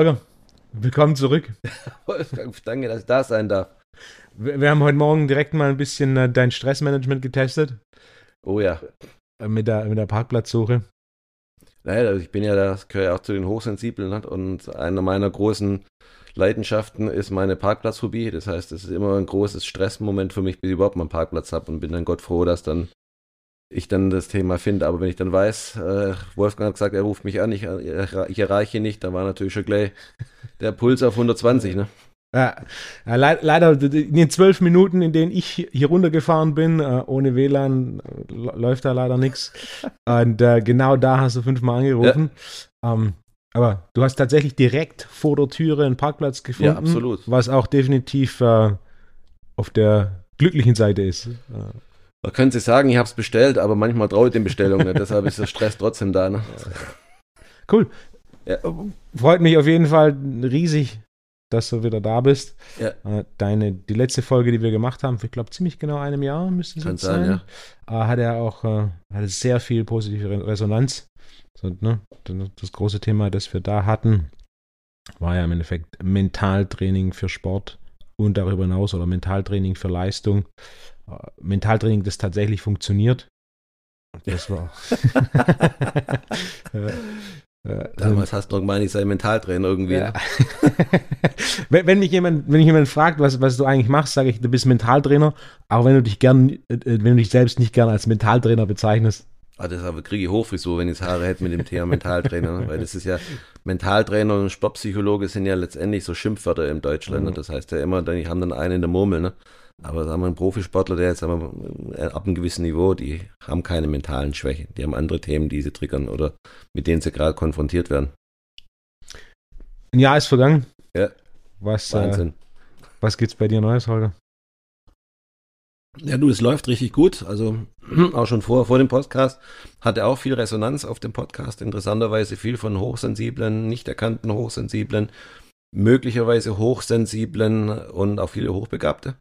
Holger, willkommen zurück. Wolfgang, danke, dass ich da sein darf. Wir, wir haben heute Morgen direkt mal ein bisschen äh, dein Stressmanagement getestet. Oh ja. Äh, mit, der, mit der Parkplatzsuche. Naja, ich bin ja, das gehöre ja auch zu den Hochsensiblen ne? und einer meiner großen Leidenschaften ist meine Parkplatzphobie. Das heißt, es ist immer ein großes Stressmoment für mich, bis ich überhaupt mal einen Parkplatz habe und bin dann Gott froh, dass dann ich dann das Thema finde. Aber wenn ich dann weiß, äh, Wolfgang hat gesagt, er ruft mich an, ich, ich erreiche ihn nicht, dann war natürlich schon gleich der Puls auf 120, ne? Ja, ja, le leider in den zwölf Minuten, in denen ich hier runtergefahren bin, äh, ohne WLAN läuft da leider nichts. Und äh, genau da hast du fünfmal angerufen. Ja. Ähm, aber du hast tatsächlich direkt vor der Türe einen Parkplatz gefunden. Ja, absolut. Was auch definitiv äh, auf der glücklichen Seite ist. Man könnte sagen, ich habe es bestellt, aber manchmal traue ich den Bestellungen nicht. Deshalb ist der Stress trotzdem da. Ne? Cool. Ja. Freut mich auf jeden Fall riesig, dass du wieder da bist. Ja. Äh, deine, die letzte Folge, die wir gemacht haben, ich glaube ziemlich genau einem Jahr müsste es jetzt sein. ja. Äh, hat er auch äh, hatte sehr viel positive Resonanz. So, ne, das große Thema, das wir da hatten, war ja im Endeffekt Mentaltraining für Sport und darüber hinaus oder Mentaltraining für Leistung. Mentaltraining, das tatsächlich funktioniert. Das war. Damals hast du noch gemeint, ich sei Mentaltrainer irgendwie. Ja. Ne? wenn, wenn, mich jemand, wenn mich jemand fragt, was, was du eigentlich machst, sage ich, du bist Mentaltrainer, auch wenn du dich gern, äh, wenn du dich selbst nicht gern als Mentaltrainer bezeichnest. Ah, das aber kriege ich Hochfrisur, wenn ich Haare hätte mit dem Thema Mentaltrainer, ne? weil das ist ja, Mentaltrainer und Sportpsychologe sind ja letztendlich so Schimpfwörter in Deutschland. Ne? Mhm. Das heißt ja immer, die haben dann einen in der Murmel, ne? Aber sagen wir, ein Profisportler, der jetzt sagen wir, ab einem gewissen Niveau, die haben keine mentalen Schwächen. Die haben andere Themen, die sie triggern oder mit denen sie gerade konfrontiert werden. Ein Jahr ist vergangen. Ja. Was, äh, Wahnsinn. Äh, was gibt's bei dir Neues, Holger? Ja, du, es läuft richtig gut. Also auch schon vor, vor dem Podcast hatte auch viel Resonanz auf dem Podcast. Interessanterweise viel von hochsensiblen, nicht erkannten hochsensiblen, möglicherweise hochsensiblen und auch viele Hochbegabte.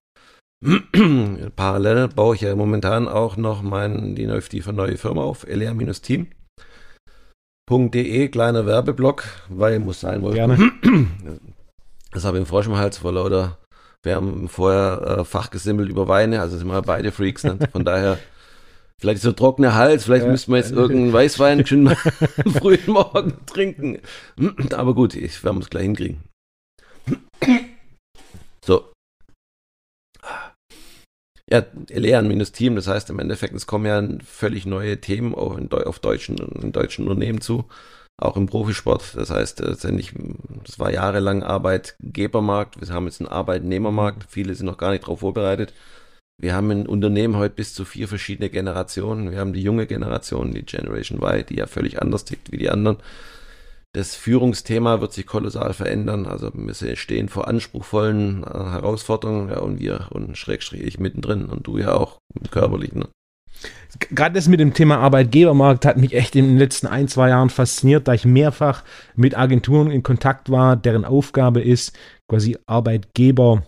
Parallel baue ich ja momentan auch noch mein, die neue Firma auf, lr-team.de, kleiner Werbeblock, weil muss sein, wollte. Gerne. Das habe ich im Frosch im Hals vor lauter. Wir haben vorher äh, fachgesimmelt über Weine, also sind wir beide Freaks. Ne? Von daher, vielleicht so trockener Hals, vielleicht ja. müssten wir jetzt irgendeinen Weißwein schön frühen Morgen trinken. Aber gut, ich werde es gleich hinkriegen. So, ja, Lernen-Team, das heißt im Endeffekt, es kommen ja völlig neue Themen auch in, auf deutschen, in deutschen Unternehmen zu, auch im Profisport. Das heißt, letztendlich, das war jahrelang Arbeitgebermarkt, wir haben jetzt einen Arbeitnehmermarkt, viele sind noch gar nicht darauf vorbereitet. Wir haben in Unternehmen heute bis zu vier verschiedene Generationen. Wir haben die junge Generation, die Generation Y, die ja völlig anders tickt wie die anderen. Das Führungsthema wird sich kolossal verändern. Also wir stehen vor anspruchsvollen äh, Herausforderungen ja, und wir und Schrägstrich ich mittendrin und du ja auch körperlich. Ne? Gerade das mit dem Thema Arbeitgebermarkt hat mich echt in den letzten ein, zwei Jahren fasziniert, da ich mehrfach mit Agenturen in Kontakt war, deren Aufgabe ist, quasi Arbeitgeber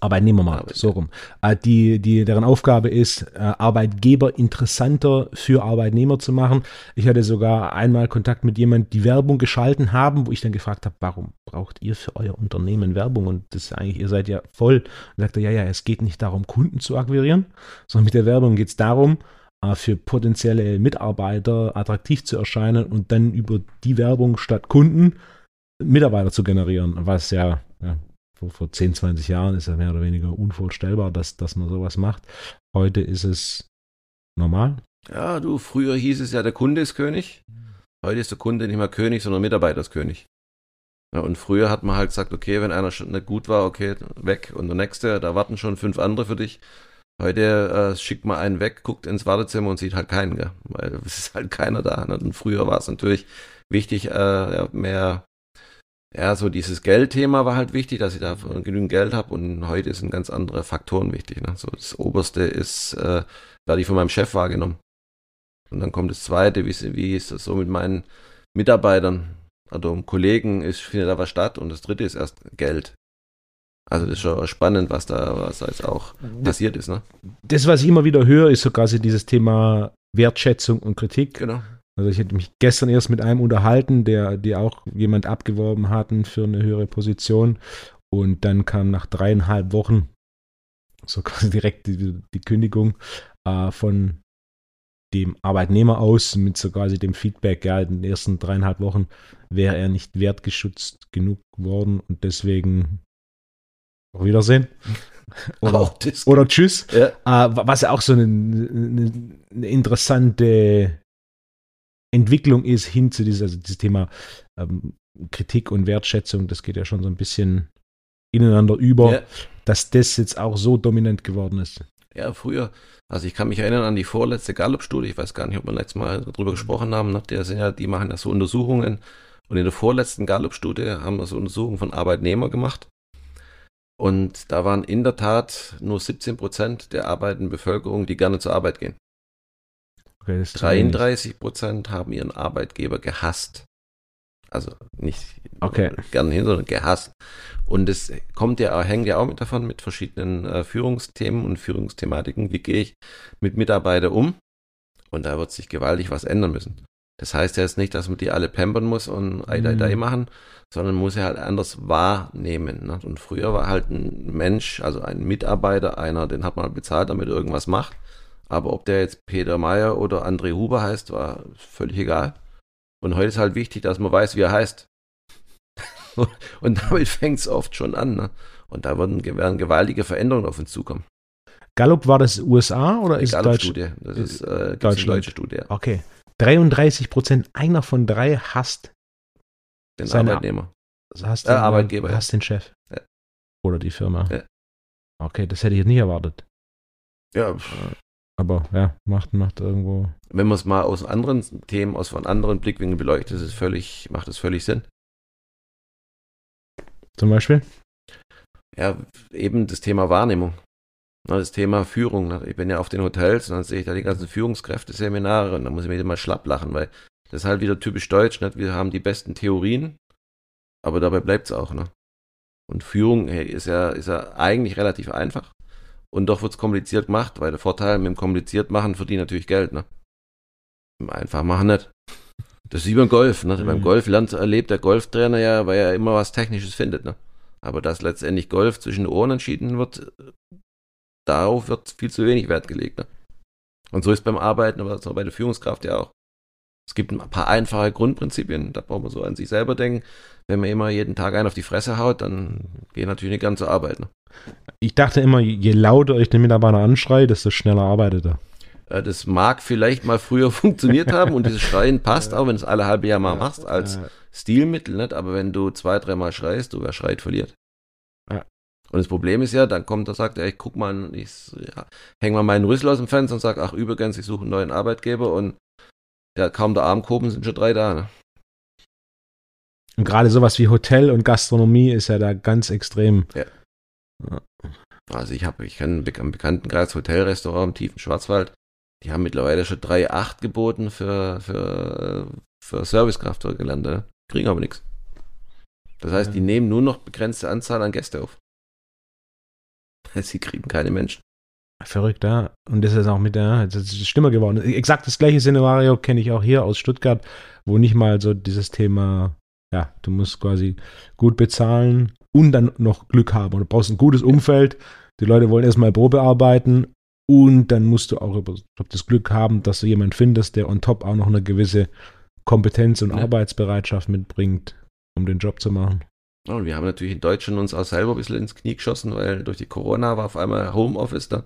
Arbeitnehmermarkt, so rum. Äh, die, die, deren Aufgabe ist, äh, Arbeitgeber interessanter für Arbeitnehmer zu machen. Ich hatte sogar einmal Kontakt mit jemandem, die Werbung geschalten haben, wo ich dann gefragt habe, warum braucht ihr für euer Unternehmen Werbung? Und das ist eigentlich, ihr seid ja voll. Und sagte, ja, ja, es geht nicht darum, Kunden zu akquirieren, sondern mit der Werbung geht es darum, äh, für potenzielle Mitarbeiter attraktiv zu erscheinen und dann über die Werbung statt Kunden Mitarbeiter zu generieren, was ja vor, vor 10, 20 Jahren ist ja mehr oder weniger unvorstellbar, dass, dass man sowas macht. Heute ist es normal. Ja, du, früher hieß es ja, der Kunde ist König. Heute ist der Kunde nicht mehr König, sondern Mitarbeiter ist König. Ja, und früher hat man halt gesagt, okay, wenn einer schon nicht gut war, okay, weg. Und der nächste, da warten schon fünf andere für dich. Heute äh, schickt man einen weg, guckt ins Wartezimmer und sieht halt keinen, gell? weil es ist halt keiner da. Ne? Und früher war es natürlich wichtig, äh, mehr ja, so dieses Geldthema war halt wichtig, dass ich da genügend Geld habe und heute sind ganz andere Faktoren wichtig. Ne? So das Oberste ist, äh, werde ich von meinem Chef wahrgenommen. Und dann kommt das Zweite, wie, wie ist das so mit meinen Mitarbeitern, also Kollegen, ist, findet da was statt und das Dritte ist erst Geld. Also das ist schon spannend, was da, was da jetzt auch passiert ist. Ne? Das, was ich immer wieder höre, ist so quasi dieses Thema Wertschätzung und Kritik. Genau. Also ich hätte mich gestern erst mit einem unterhalten, der, die auch jemand abgeworben hatten für eine höhere Position. Und dann kam nach dreieinhalb Wochen so quasi direkt die, die Kündigung äh, von dem Arbeitnehmer aus mit so quasi dem Feedback, ja, in den ersten dreieinhalb Wochen wäre er nicht wertgeschützt genug geworden und deswegen auf Wiedersehen. Oder, oder Tschüss. Ja. Äh, was ja auch so eine, eine, eine, interessante Entwicklung ist hin zu dieser, also dieses Thema ähm, Kritik und Wertschätzung. Das geht ja schon so ein bisschen ineinander über, ja. dass das jetzt auch so dominant geworden ist. Ja, früher, also ich kann mich erinnern an die vorletzte Gallup-Studie, ich weiß gar nicht, ob wir letztes Mal darüber gesprochen haben, ne? der sind ja, die machen ja so Untersuchungen und in der vorletzten Gallup-Studie haben wir so Untersuchungen von Arbeitnehmern gemacht und da waren in der Tat nur 17 Prozent der arbeitenden Bevölkerung, die gerne zur Arbeit gehen. Okay, 33 Prozent haben ihren Arbeitgeber gehasst. Also nicht okay. gerne hin, sondern gehasst. Und es kommt ja, hängt ja auch mit davon mit verschiedenen äh, Führungsthemen und Führungsthematiken. Wie gehe ich mit Mitarbeitern um? Und da wird sich gewaltig was ändern müssen. Das heißt ja jetzt nicht, dass man die alle pampern muss und ei, ei, ei machen, sondern muss er halt anders wahrnehmen. Ne? Und früher war halt ein Mensch, also ein Mitarbeiter, einer, den hat man bezahlt, damit er irgendwas macht. Aber ob der jetzt Peter Meyer oder André Huber heißt, war völlig egal. Und heute ist halt wichtig, dass man weiß, wie er heißt. und damit fängt es oft schon an. Ne? Und da werden, werden gewaltige Veränderungen auf uns zukommen. Gallup war das USA oder ist Gallup Deutsch? Studie. Das ist äh, deutsche Studie. Okay. 33 Prozent, einer von drei hasst den Arbeitnehmer. Hasst den, äh, Arbeitgeber. Hasst den Chef. Ja. Oder die Firma. Ja. Okay, das hätte ich jetzt nicht erwartet. Ja. Aber ja, macht, macht irgendwo. Wenn man es mal aus anderen Themen, aus von anderen Blickwinkeln beleuchtet, ist es völlig, macht es völlig Sinn. Zum Beispiel? Ja, eben das Thema Wahrnehmung. Das Thema Führung. Ich bin ja auf den Hotels und dann sehe ich da die ganzen Führungskräfte-Seminare und da muss ich mir immer schlapp lachen, weil das ist halt wieder typisch deutsch. Nicht? Wir haben die besten Theorien, aber dabei bleibt es auch. Ne? Und Führung hey, ist, ja, ist ja eigentlich relativ einfach. Und doch wird es kompliziert gemacht, weil der Vorteil mit dem kompliziert machen verdient natürlich Geld. Ne? Einfach machen nicht. Das ist wie beim Golf. Ne? Mhm. Beim Golf lernt, erlebt der Golftrainer ja, weil er immer was Technisches findet. Ne? Aber dass letztendlich Golf zwischen den Ohren entschieden wird, darauf wird viel zu wenig Wert gelegt. Ne? Und so ist beim Arbeiten, aber so bei der Führungskraft ja auch. Es gibt ein paar einfache Grundprinzipien, da braucht man so an sich selber denken. Wenn man immer jeden Tag einen auf die Fresse haut, dann geht natürlich nicht ganz zur Arbeit. Ne? Ich dachte immer, je lauter ich den Mitarbeiter anschreie, desto schneller arbeitet er. Äh, das mag vielleicht mal früher funktioniert haben und dieses Schreien passt auch, wenn du es alle halbe Jahr mal machst, als Stilmittel, nicht? aber wenn du zwei, dreimal schreist, du wer schreit, verliert. Und das Problem ist ja, dann kommt er, sagt er, ich guck mal, ich ja, häng mal meinen Rüssel aus dem Fenster und sag, ach übrigens, ich suche einen neuen Arbeitgeber und ja, kaum der Arm gehoben sind schon drei da. Ne? Und gerade sowas wie Hotel und Gastronomie ist ja da ganz extrem. Ja. Also ich habe, ich kenne einen Bekanntenkreis Hotelrestaurant im tiefen Schwarzwald. Die haben mittlerweile schon 3,8 geboten für, für, für Servicekraftwerke ne? kriegen aber nichts. Das heißt, ja. die nehmen nur noch begrenzte Anzahl an Gäste auf. Sie kriegen keine Menschen. Verrückt, ja. Und das ist auch mit der, das ist Stimme geworden. Exakt das gleiche Szenario kenne ich auch hier aus Stuttgart, wo nicht mal so dieses Thema, ja, du musst quasi gut bezahlen und dann noch Glück haben. Und du brauchst ein gutes Umfeld. Die Leute wollen erstmal Probe arbeiten und dann musst du auch das Glück haben, dass du jemanden findest, der on top auch noch eine gewisse Kompetenz und ja. Arbeitsbereitschaft mitbringt, um den Job zu machen. Und wir haben natürlich in Deutschland uns auch selber ein bisschen ins Knie geschossen, weil durch die Corona war auf einmal Homeoffice da.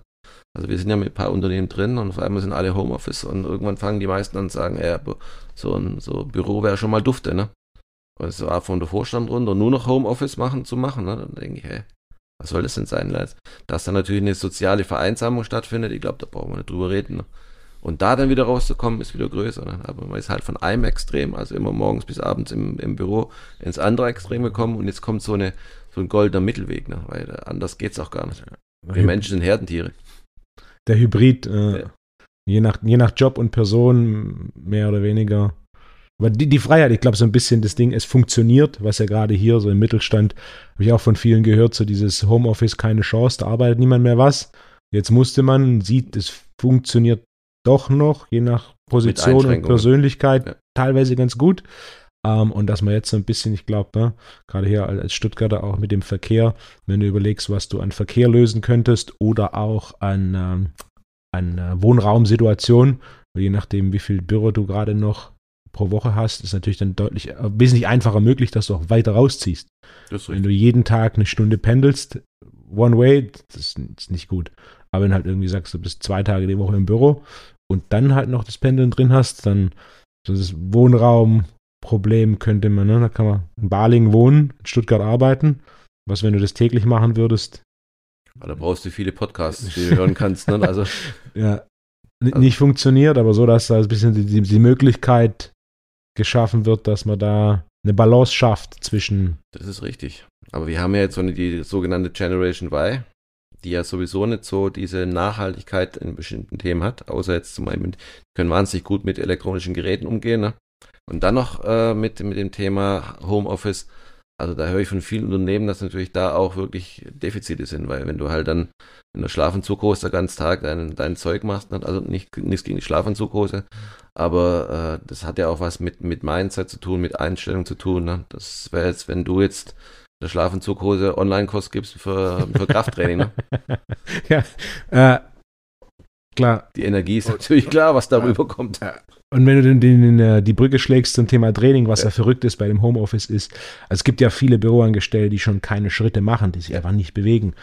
Also wir sind ja mit ein paar Unternehmen drin und auf einmal sind alle Homeoffice und irgendwann fangen die meisten an zu sagen, ja, so ein so Büro wäre schon mal dufte, ne? Und es war von der Vorstand runter, nur noch Homeoffice machen zu machen, ne? Dann denke ich, hey, was soll das denn sein, Dass da natürlich eine soziale Vereinsamung stattfindet, ich glaube, da brauchen wir nicht drüber reden. Ne? Und da dann wieder rauszukommen, ist wieder größer. Ne? Aber man ist halt von einem Extrem, also immer morgens bis abends im, im Büro, ins andere Extrem gekommen und jetzt kommt so, eine, so ein goldener Mittelweg, ne? weil anders geht es auch gar nicht. Wir Menschen sind Herdentiere. Der Hybrid, äh, ja. je, nach, je nach Job und Person, mehr oder weniger. Aber die, die Freiheit, ich glaube, so ein bisschen das Ding, es funktioniert, was ja gerade hier so im Mittelstand, habe ich auch von vielen gehört, so dieses Homeoffice keine Chance, da arbeitet niemand mehr was. Jetzt musste man, sieht, es funktioniert doch noch, je nach Position und. Persönlichkeit, Ja. teilweise ganz gut. Ähm, und dass man jetzt so ein bisschen, ich glaube, ne, gerade hier als Stuttgarter auch mit dem Verkehr, wenn du überlegst, was du an Verkehr lösen könntest oder auch an, ähm, an äh, Wohnraumsituationen, je nachdem, wie viel Büro du gerade noch pro Woche hast, ist natürlich dann deutlich äh, wesentlich einfacher möglich, dass du auch weiter rausziehst. Wenn du jeden Tag eine Stunde pendelst, one way, das ist nicht gut. Aber wenn du halt irgendwie sagst, du bist zwei Tage die Woche im Büro und dann halt noch das Pendeln drin hast, dann so das Wohnraumproblem könnte man, ne? Da kann man in Balingen wohnen, in Stuttgart arbeiten. Was, wenn du das täglich machen würdest, Aber da brauchst du viele Podcasts, die du hören kannst. Ne? Also, ja, Also- nicht funktioniert, aber so, dass da ein bisschen die, die Möglichkeit geschaffen wird, dass man da eine Balance schafft zwischen das ist richtig. Aber wir haben ja jetzt so eine, die sogenannte Generation Y, die ja sowieso nicht so diese Nachhaltigkeit in bestimmten Themen hat, außer jetzt zum Beispiel, die können wahnsinnig gut mit elektronischen Geräten umgehen. Ne? Und dann noch äh, mit, mit dem Thema Homeoffice. Also da höre ich von vielen Unternehmen, dass natürlich da auch wirklich Defizite sind, weil wenn du halt dann in der Schlafanzughose den ganzen Tag dein, dein Zeug machst, also nicht, nichts gegen die Schlafanzughose, aber äh, das hat ja auch was mit, mit Mindset zu tun, mit Einstellung zu tun. Ne? Das wäre jetzt, wenn du jetzt der Schlafanzughose Online-Kurs gibst für, für Krafttraining. Ne? ja, äh, klar, Die Energie ist natürlich klar, was darüber kommt. Und wenn du den, den, äh, die Brücke schlägst zum Thema Training, was ja. Ja. verrückt ist bei dem Homeoffice ist, also es gibt ja viele Büroangestellte, die schon keine Schritte machen, die sich einfach nicht bewegen.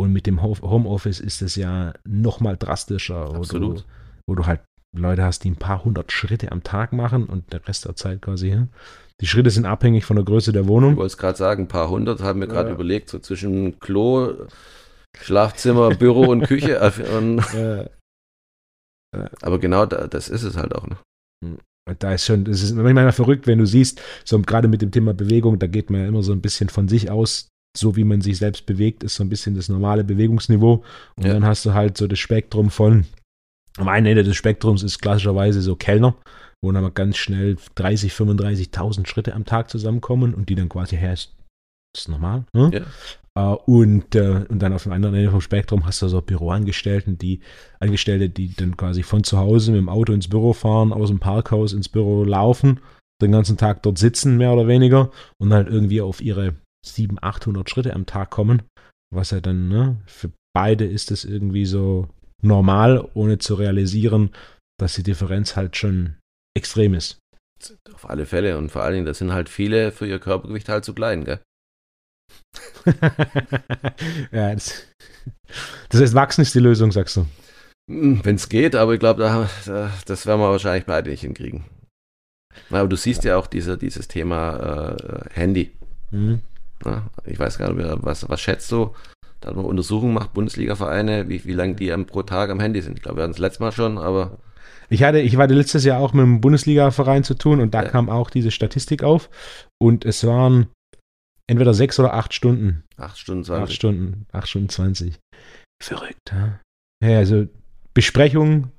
Und mit dem Ho- Homeoffice ist es ja noch mal drastischer, wo du, Absolut. wo du halt Leute hast, die ein paar hundert Schritte am Tag machen und der Rest der Zeit quasi. Ja? Die Schritte sind abhängig von der Größe der Ich Wohnung. wollte es gerade sagen, ein paar hundert haben wir gerade Ja. überlegt, so zwischen Klo, Schlafzimmer, Büro und Küche. äh, Und, Äh, aber genau da, das ist es halt auch. Ne? Und da ist schon, es ist manchmal verrückt, wenn du siehst, so gerade mit dem Thema Bewegung, da geht man ja immer so ein bisschen von sich aus, so wie man sich selbst bewegt, ist so ein bisschen das normale Bewegungsniveau. Und Ja. dann hast du halt so das Spektrum von, am einen Ende des Spektrums ist klassischerweise so Kellner, wo dann mal ganz schnell 30, 35.000 Schritte am Tag zusammenkommen und die dann quasi, ist das ist normal? Ne? Ja. Äh, und, äh, und dann auf dem anderen Ende vom Spektrum hast du so Büroangestellten, die Angestellte, die dann quasi von zu Hause mit dem Auto ins Büro fahren, aus dem Parkhaus ins Büro laufen, den ganzen Tag dort sitzen, mehr oder weniger, und halt irgendwie auf ihre 700, 800 Schritte am Tag kommen. Was ja dann, ne, für beide ist es irgendwie so normal, ohne zu realisieren, dass die Differenz halt schon extrem ist. Auf alle Fälle. Und vor allen Dingen, das sind halt viele für ihr Körpergewicht halt zu klein, gell? ja, das, das heißt, wachsen ist die Lösung, sagst du. Wenn es geht, aber ich glaube, da, da, das werden wir wahrscheinlich beide nicht hinkriegen. Aber du siehst ja auch diese, dieses Thema äh, Handy. Mhm. Na, ich weiß gar nicht, was, was schätzt du? Da hat man Untersuchungen gemacht, Bundesliga-Vereine, wie, wie lange die am, pro Tag am Handy sind. Ich glaube, wir hatten es letztes Mal schon, aber Ich hatte, ich hatte letztes Jahr auch mit einem Bundesliga-Verein zu tun und da Ja. kam auch diese Statistik auf und es waren entweder sechs oder acht Stunden. 8 Stunden Acht 20. Stunden, acht Stunden 20. Verrückt, ja. Ja, also Besprechung,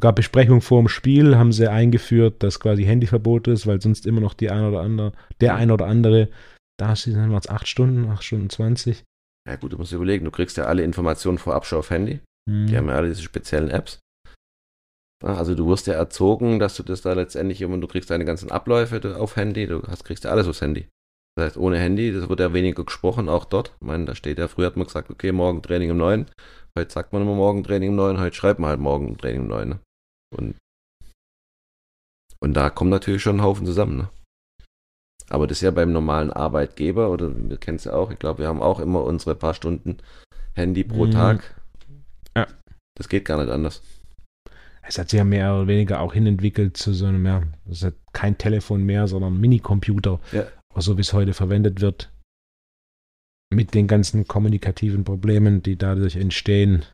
gab Besprechung vor dem Spiel, haben sie eingeführt, dass quasi Handyverbot ist, weil sonst immer noch die ein oder andere, der ein oder andere, da sind es acht Stunden, acht Stunden 20. Ja gut, du musst dir überlegen, du kriegst ja alle Informationen vorab schon auf Handy. Die haben ja alle diese speziellen Apps. Also du wirst ja erzogen, dass du das da letztendlich immer, du kriegst deine ganzen Abläufe auf Handy, du hast, kriegst ja alles aufs Handy. Das heißt, ohne Handy, das wird ja weniger gesprochen, auch dort. Ich meine, da steht ja, früher hat man gesagt, okay, morgen Training um 9. Heute sagt man immer morgen Training um 9, heute schreibt man halt morgen Training um 9. Ne? Und, und da kommt natürlich schon ein Haufen zusammen. Ne? Aber das ist ja beim normalen Arbeitgeber, oder wir kennen es ja auch, ich glaube, wir haben auch immer unsere paar Stunden Handy pro Mhm. Tag. Ja. Das geht gar nicht anders. Es hat sich ja mehr oder weniger auch hinentwickelt zu so einem, ja, das ist kein Telefon mehr, sondern Minicomputer, Ja. So wie es heute verwendet wird. Mit den ganzen kommunikativen Problemen, die dadurch entstehen.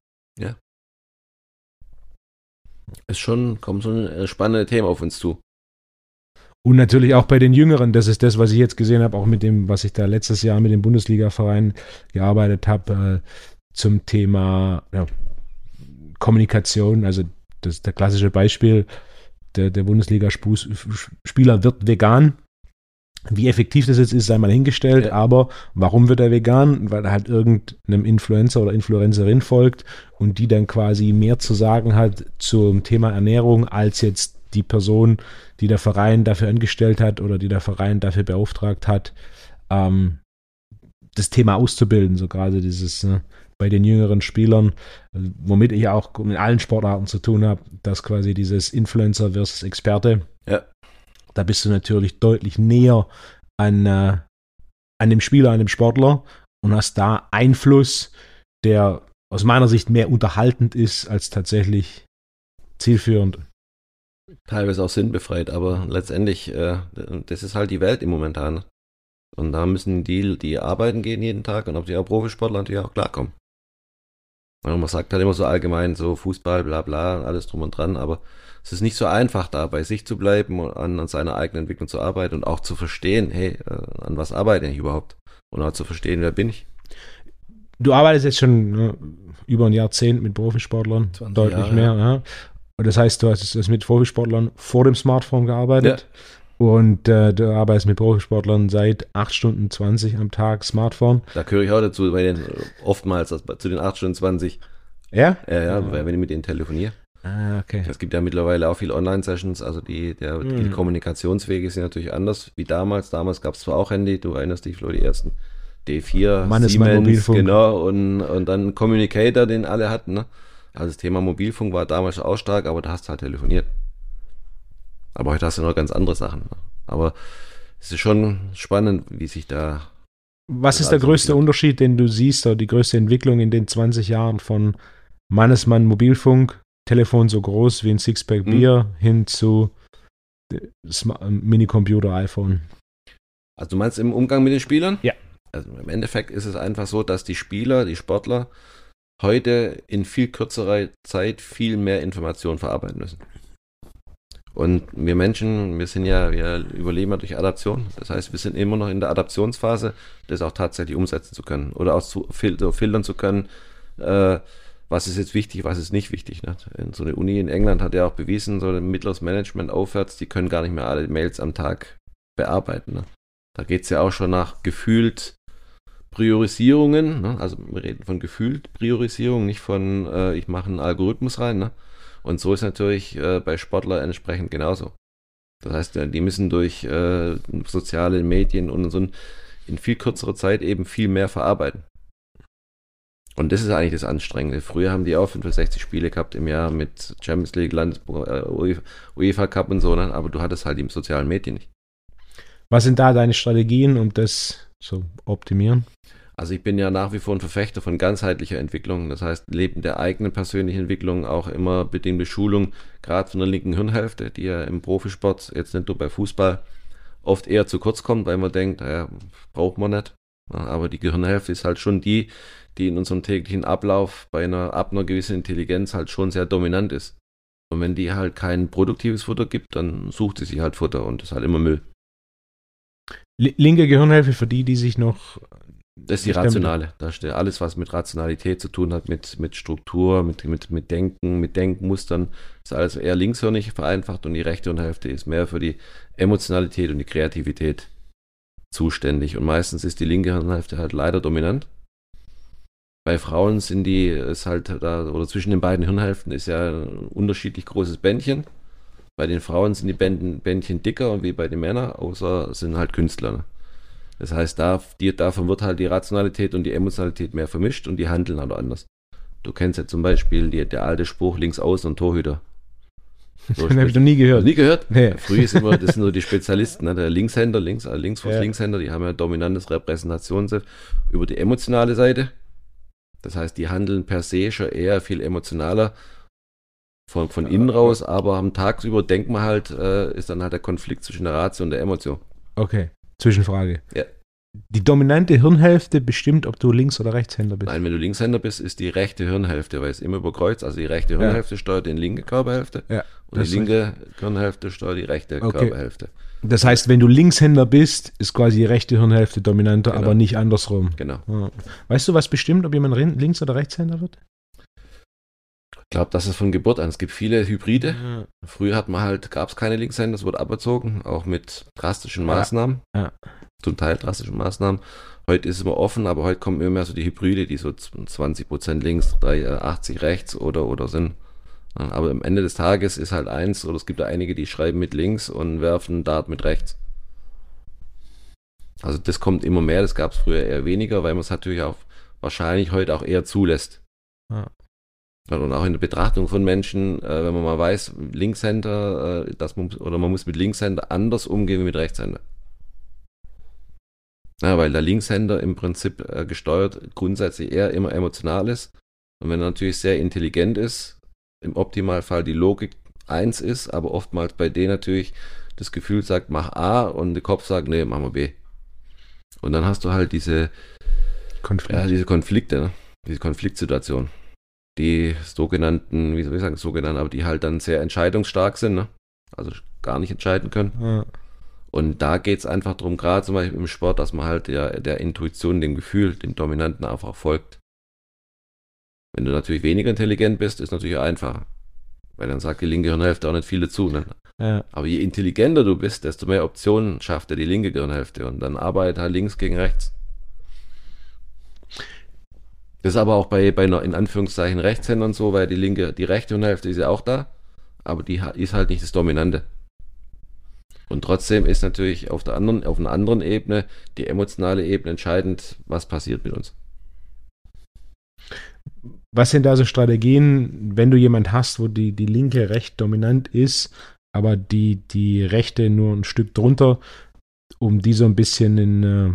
Ist schon, kommt so ein spannendes Thema auf uns zu. Und natürlich auch bei den Jüngeren, das ist das, was ich jetzt gesehen habe, auch mit dem, was ich da letztes Jahr mit dem Bundesliga-Verein gearbeitet habe, äh, zum Thema ja, Kommunikation. Also das ist der klassische Beispiel, der, der Bundesliga-Spieler wird vegan Wie effektiv das jetzt ist, sei mal hingestellt, Ja. aber warum wird er vegan? Weil er halt irgendeinem Influencer oder Influencerin folgt und die dann quasi mehr zu sagen hat zum Thema Ernährung als jetzt die Person, die der Verein dafür angestellt hat oder die der Verein dafür beauftragt hat, ähm, das Thema auszubilden, so gerade dieses ne, bei den jüngeren Spielern, womit ich auch mit allen Sportarten zu tun habe, dass quasi dieses Influencer versus Experte, Ja. Da bist du natürlich deutlich näher an, äh, an dem Spieler, an dem Sportler und hast da Einfluss, der aus meiner Sicht mehr unterhaltend ist als tatsächlich zielführend. teilweise auch sinnbefreit, aber letztendlich, äh, das ist halt die Welt im Momentan. Und da müssen die, die arbeiten gehen jeden Tag und ob die auch Profisportler natürlich auch klarkommen. Und man sagt halt immer so allgemein, so Fußball, bla bla, alles drum und dran, aber es ist nicht so einfach da, bei sich zu bleiben und an, an seiner eigenen Entwicklung zu arbeiten und auch zu verstehen, hey, äh, an was arbeite ich überhaupt? Und auch zu verstehen, wer bin ich? Du arbeitest jetzt schon ne, über ein Jahrzehnt mit Profisportlern, 20 deutlich Jahre, mehr. Ja. Und das heißt, du hast jetzt mit Profisportlern vor dem Smartphone gearbeitet. Und äh, du arbeitest mit Profisportlern seit 8 Stunden 20 am Tag Smartphone. Da gehöre ich auch dazu, bei den, oftmals das, zu den 8 Stunden 20, Ja? äh, ja, weil wenn ich mit denen telefoniere. Ah, okay. Es gibt ja mittlerweile auch viele Online-Sessions, also die, der, die Mhm. Kommunikationswege sind natürlich anders wie damals. Damals gab es zwar auch Handy, du erinnerst dich, Flo, die ersten D4, Mannesmann Mobilfunk. genau, und, und dann Communicator, den alle hatten. Ne? Also das Thema Mobilfunk war damals auch stark, aber da hast du halt telefoniert. Aber heute hast du noch ganz andere Sachen. Aber es ist schon spannend, wie sich da Was ist der größte wie- Unterschied, den du siehst, oder die größte Entwicklung in den 20 Jahren von Mannesmann Mobilfunk, Telefon so groß wie ein Sixpack Hm. Bier, hin zu äh, äh, Minicomputer, iPhone? Also du meinst im Umgang mit den Spielern? Ja. Also im Endeffekt ist es einfach so, dass die Spieler, die Sportler heute in viel kürzerer Zeit viel mehr Informationen verarbeiten müssen. Und wir Menschen, wir sind ja, wir überleben ja durch Adaption. Das heißt, wir sind immer noch in der Adaptionsphase, das auch tatsächlich umsetzen zu können oder auch zu fil so filtern zu können, äh, was ist jetzt wichtig, was ist nicht wichtig. Ne? So eine Uni in England hat ja auch bewiesen, so ein mittleres Management aufwärts, die können gar nicht mehr alle Mails am Tag bearbeiten. Ne? Da geht es ja auch schon nach gefühlt Priorisierungen. Ne? Also wir reden von gefühlt Priorisierung, nicht von äh, ich mache einen Algorithmus rein. Ne? Und so ist natürlich äh, bei Sportlern entsprechend genauso. Das heißt, äh, die müssen durch äh, soziale Medien und so in viel kürzerer Zeit eben viel mehr verarbeiten. Und das ist eigentlich das Anstrengende. Früher haben die auch 65 Spiele gehabt im Jahr mit Champions League, Landes äh, UEFA UEFA Cup und so, ne? aber du hattest halt die sozialen Medien nicht. Was sind da deine Strategien, um das zu optimieren? Also ich bin ja nach wie vor ein Verfechter von ganzheitlicher Entwicklung. Das heißt, Leben der eigenen persönlichen Entwicklung, auch immer bedingte Schulung, gerade von der linken Hirnhälfte, die ja im Profisport, jetzt nicht nur bei Fußball, oft eher zu kurz kommt, weil man denkt, naja, braucht man nicht. Aber die Gehirnhälfte ist halt schon die, die in unserem täglichen Ablauf bei einer, ab einer gewissen Intelligenz halt schon sehr dominant ist. Und wenn die halt kein produktives Futter gibt, dann sucht sie sich halt Futter und ist halt immer Müll. Li- Linke Gehirnhälfte für die, die sich noch. Das ist die rationale. Da steht alles, was mit Rationalität zu tun hat, mit, mit Struktur, mit, mit, mit Denken, mit Denkmustern, ist alles eher linkshirnig vereinfacht und die rechte Hälfte ist mehr für die Emotionalität und die Kreativität zuständig. Und meistens ist die linke Hirnhälfte halt leider dominant. Bei Frauen sind die, ist halt da, oder zwischen den beiden Hirnhälften ist ja ein unterschiedlich großes Bändchen. Bei den Frauen sind die Bänden, Bändchen dicker wie bei den Männern, außer sind halt Künstler. Das heißt, da, die, davon wird halt die Rationalität und die Emotionalität mehr vermischt und die handeln halt anders. Du kennst ja zum Beispiel die, der alte Spruch links außen und Torhüter. So Den habe ich noch nie gehört. nie gehört? Nee. Früher ist immer, das sind so die Spezialisten, ne? der Linkshänder, links, äh, Linksfuß, Ja. Linkshänder, die haben ja dominantes Repräsentations über die emotionale Seite. Das heißt, die handeln per se schon eher viel emotionaler von, von innen raus, aber am tagsüber denkt man halt, äh, ist dann halt der Konflikt zwischen der Ratio und der Emotion. Okay, Zwischenfrage. Ja. Die dominante Hirnhälfte bestimmt, ob du Links- oder Rechtshänder bist. Nein, wenn du Linkshänder bist, ist die rechte Hirnhälfte, weil es immer überkreuzt. Also die rechte Hirnhälfte steuert die linke Körperhälfte Ja, und die linke Hirnhälfte steuert die rechte Okay. Körperhälfte. Das heißt, wenn du Linkshänder bist, ist quasi die rechte Hirnhälfte dominanter, Genau. aber nicht andersrum. Genau. Ja. Weißt du, was bestimmt, ob jemand Links- oder Rechtshänder wird? Ich glaube, das ist von Geburt an. Es gibt viele Hybride. Ja. Früher hat man halt, gab es keine Linkshänder, es wurde aberzogen, auch mit drastischen Maßnahmen. Ja. Zum Teil drastischen Maßnahmen. Heute ist es immer offen, aber heute kommen immer mehr so die Hybride, die so 20% links, 80 rechts oder, oder sind. Ja, Aber am Ende des Tages ist halt eins, oder es gibt ja einige, die schreiben mit links und werfen Dart mit rechts. Also das kommt immer mehr, das gab es früher eher weniger, weil man es natürlich auch wahrscheinlich heute auch eher zulässt. Ja. Und auch in der Betrachtung von Menschen, äh, wenn man mal weiß, Linkshänder, äh, dass man, oder man muss mit Linkshänder anders umgehen wie mit Rechtshänder. Ja, weil der Linkshänder im Prinzip äh, gesteuert grundsätzlich eher immer emotional ist. Und wenn er natürlich sehr intelligent ist, im Optimalfall die Logik eins ist, aber oftmals bei D natürlich das Gefühl sagt, mach A und der Kopf sagt, nee, mach mal B. Und dann hast du halt diese, Konflikt. ja, diese Konflikte, ne? diese Konfliktsituation. Die sogenannten, wie soll ich sagen, sogenannten, aber die halt dann sehr entscheidungsstark sind, ne? also gar nicht entscheiden können. Ja. Und da geht es einfach darum, gerade zum Beispiel im Sport, dass man halt der, der Intuition, dem Gefühl, dem Dominanten einfach folgt. Wenn du natürlich weniger intelligent bist, ist natürlich einfacher. Weil dann sagt die linke Hirnhälfte auch nicht viel dazu. Ne? Ja. Aber je intelligenter du bist, desto mehr Optionen schafft er die linke Gehirnhälfte und dann arbeitet halt links gegen rechts. Das ist aber auch bei, bei in Anführungszeichen Rechtshändern so, weil die linke, die rechte Hirnhälfte ist ja auch da, aber die ist halt nicht das Dominante. Und trotzdem ist natürlich auf der anderen, auf einer anderen Ebene, die emotionale Ebene entscheidend, was passiert mit uns. Was sind da so Strategien, wenn du jemand hast, wo die, die linke recht dominant ist, aber die, die rechte nur ein Stück drunter, um die so ein bisschen in, äh,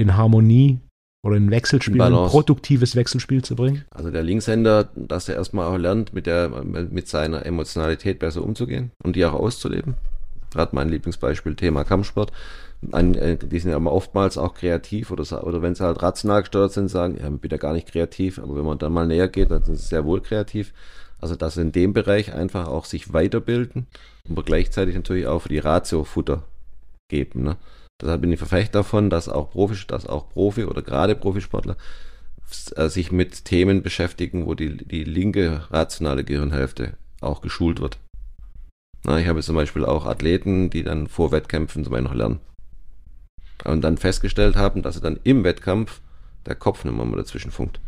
in Harmonie oder in Wechselspiel, ein Balance. produktives Wechselspiel zu bringen? Also der Linkshänder, dass er erstmal auch lernt, mit, der, mit seiner Emotionalität besser umzugehen und die auch auszuleben. Gerade mein Lieblingsbeispiel, Thema Kampfsport. Ein, äh, die sind ja immer oftmals auch kreativ oder, oder wenn sie halt rational gesteuert sind, sagen, ja, ich bin ja gar nicht kreativ, aber wenn man dann mal näher geht, dann sind sie sehr wohl kreativ. Also dass sie in dem Bereich einfach auch sich weiterbilden, aber gleichzeitig natürlich auch für die Ratio Futter geben. Ne? Deshalb bin ich Verfechter davon, dass auch Profi, dass auch Profi oder gerade Profisportler äh, sich mit Themen beschäftigen, wo die, die linke rationale Gehirnhälfte auch geschult wird. Na, ich habe zum Beispiel auch Athleten, die dann vor Wettkämpfen zum Beispiel noch lernen. Und dann festgestellt haben, dass sie dann im Wettkampf der Kopf nicht mehr mal dazwischen funkt.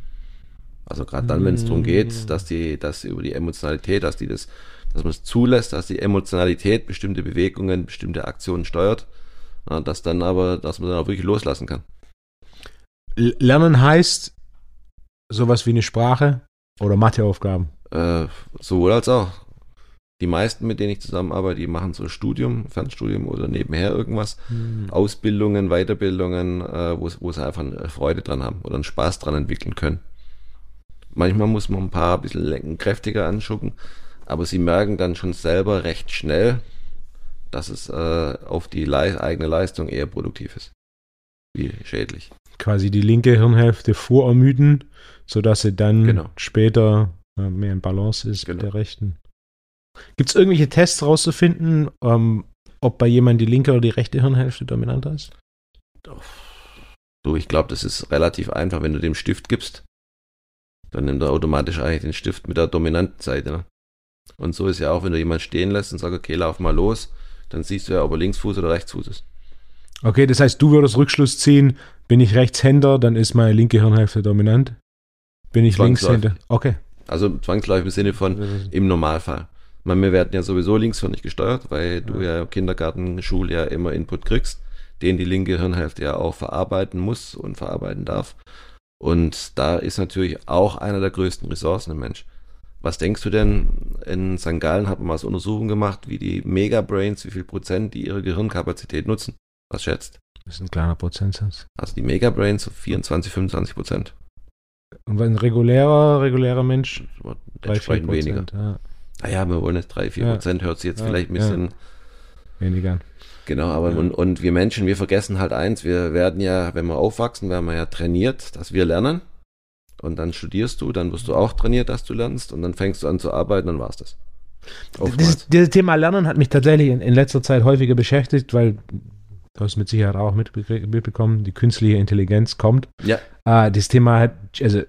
Also gerade dann, wenn es darum geht, dass die, dass über die Emotionalität, dass die das, dass man es zulässt, dass die Emotionalität bestimmte Bewegungen, bestimmte Aktionen steuert, dass dann aber, dass man dann auch wirklich loslassen kann. Lernen heißt sowas wie eine Sprache oder Matheaufgaben. Äh, sowohl als auch. Die meisten, mit denen ich zusammenarbeite, die machen so ein Studium, Fernstudium oder nebenher irgendwas. Ausbildungen, Weiterbildungen, äh, wo, sie einfach eine Freude dran haben oder einen Spaß dran entwickeln können. Manchmal muss man ein paar ein bisschen kräftiger anschucken, aber sie merken dann schon selber recht schnell, dass es äh, auf die Lei eigene Leistung eher produktiv ist. Wie schädlich. Quasi die linke Hirnhälfte vorermüden, sodass sie dann Genau. später äh, mehr in Balance ist mit Genau. der rechten. Gibt es irgendwelche Tests rauszufinden, ähm, ob bei jemandem die linke oder die rechte Hirnhälfte dominanter ist? Du, ich glaube, das ist relativ einfach, wenn du dem Stift gibst, dann nimmt er automatisch eigentlich den Stift mit der dominanten Seite. Ne? Und so ist ja auch, wenn du jemanden stehen lässt und sagst, okay, lauf mal los, dann siehst du ja, ob er Linksfuß oder Rechtsfuß ist. Okay, das heißt, du würdest Rückschluss ziehen, bin ich Rechtshänder, dann ist meine linke Hirnhälfte dominant. Bin ich. Linkshänder? Okay. Also zwangsläufig im Sinne von im Normalfall. Meine, wir werden ja sowieso linkshirnig gesteuert, weil du ja im Kindergarten, Schule ja immer Input kriegst, den die linke Hirnhälfte ja auch verarbeiten muss und verarbeiten darf. Und da ist natürlich auch einer der größten Ressourcen im Mensch. Was denkst du denn, in St. Gallen hat man mal so Untersuchungen gemacht, wie die Megabrains, wie viel Prozent die ihre Gehirnkapazität nutzen? Was schätzt? Das ist ein kleiner Prozentsatz. Also die Megabrains so 24, 25 Prozent. Und ein regulärer, regulärer Mensch, So 3, 4 Entsprechend weniger. Ja, Naja, wir wollen jetzt 3, 4 Ja. Prozent, hört sich jetzt Ja, vielleicht ein ja. bisschen weniger. Genau, aber Ja. und, und wir Menschen, wir vergessen halt eins, wir werden ja, wenn wir aufwachsen, werden wir ja trainiert, dass wir lernen. Und dann studierst du, dann wirst du auch trainiert, dass du lernst und dann fängst du an zu arbeiten, dann war's das. Oftmals. Dieses, dieses Thema Lernen hat mich tatsächlich in, in letzter Zeit häufiger beschäftigt, weil du hast mit Sicherheit auch mitbe- mitbekommen, die künstliche Intelligenz kommt. Ja. Äh, das Thema hat, also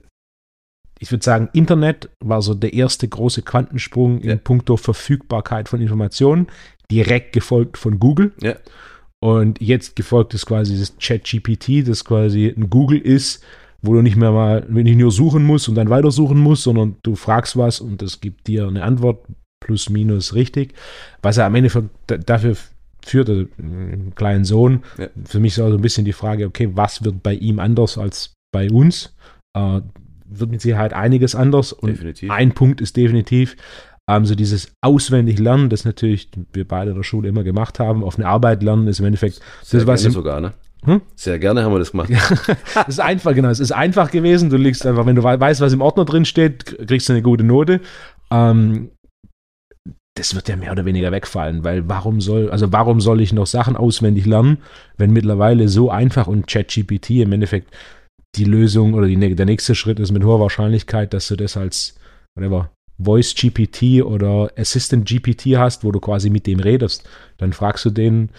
ich würde sagen, Internet war so der erste große Quantensprung in Ja. puncto Verfügbarkeit von Informationen, direkt gefolgt von Google. Ja. Und jetzt gefolgt ist quasi das Chat-GPT, das quasi ein Google ist, wo du nicht mehr mal, nicht nur suchen musst und dann weitersuchen musst, sondern du fragst was und es gibt dir eine Antwort, plus minus richtig. Was er am Ende für, da- dafür führt, also einen kleinen Sohn. Ja. Für mich ist auch so ein bisschen die Frage, okay, was wird bei ihm anders als bei uns? Äh, wird mit Sicherheit einiges anders und Definitiv. ein Punkt ist definitiv, ähm, so dieses auswendig Lernen, das natürlich wir beide in der Schule immer gemacht haben, auf eine Arbeit lernen, ist im Endeffekt, Sehr das, was im- sogar, ne? Hm? Sehr gerne haben wir das gemacht. es ist einfach, genau, es ist einfach gewesen, du liegst einfach, wenn du wei- weißt, was im Ordner drin steht, kriegst du eine gute Note. Ähm, das wird ja mehr oder weniger wegfallen, weil warum soll, also warum soll ich noch Sachen auswendig lernen, wenn mittlerweile so einfach und ChatGPT im Endeffekt die Lösung oder die, der nächste Schritt ist mit hoher Wahrscheinlichkeit, dass du das als whatever, Voice GPT oder Assistant GPT hast, wo du quasi mit dem redest. Dann fragst du den,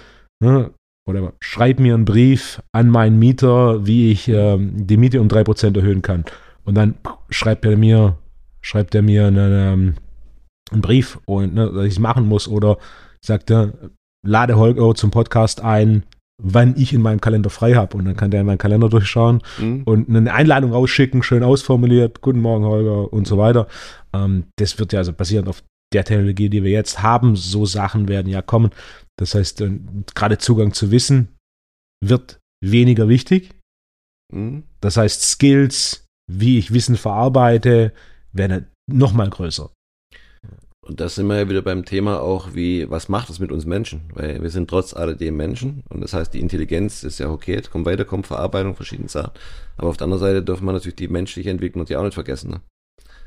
ne, oder schreib mir einen Brief an meinen Mieter, wie ich ähm, die Miete um 3% erhöhen kann. Und dann schreibt er mir, schreibt er mir einen, ähm, einen Brief, und, ne, dass ich es machen muss. Oder sagt er, lade Holger zum Podcast ein, wann ich in meinem Kalender frei habe. Und dann kann der in meinen Kalender durchschauen Hm? und eine Einladung rausschicken, schön ausformuliert, guten Morgen Holger und so weiter. Ähm, das wird ja also basierend auf der Technologie, die wir jetzt haben, so Sachen werden ja kommen. Das heißt, äh, gerade Zugang zu Wissen wird weniger wichtig. Hm? Das heißt, Skills, wie ich Wissen verarbeite, werden nochmal größer. Und da sind wir ja wieder beim Thema auch, wie, was macht es mit uns Menschen? Weil wir sind trotz alledem Menschen und das heißt, die Intelligenz ist ja okay, es kommt weiter, kommt Verarbeitung, verschiedene Sachen. Aber auf der anderen Seite dürfen wir natürlich die menschliche Entwicklung die auch nicht vergessen. Ne?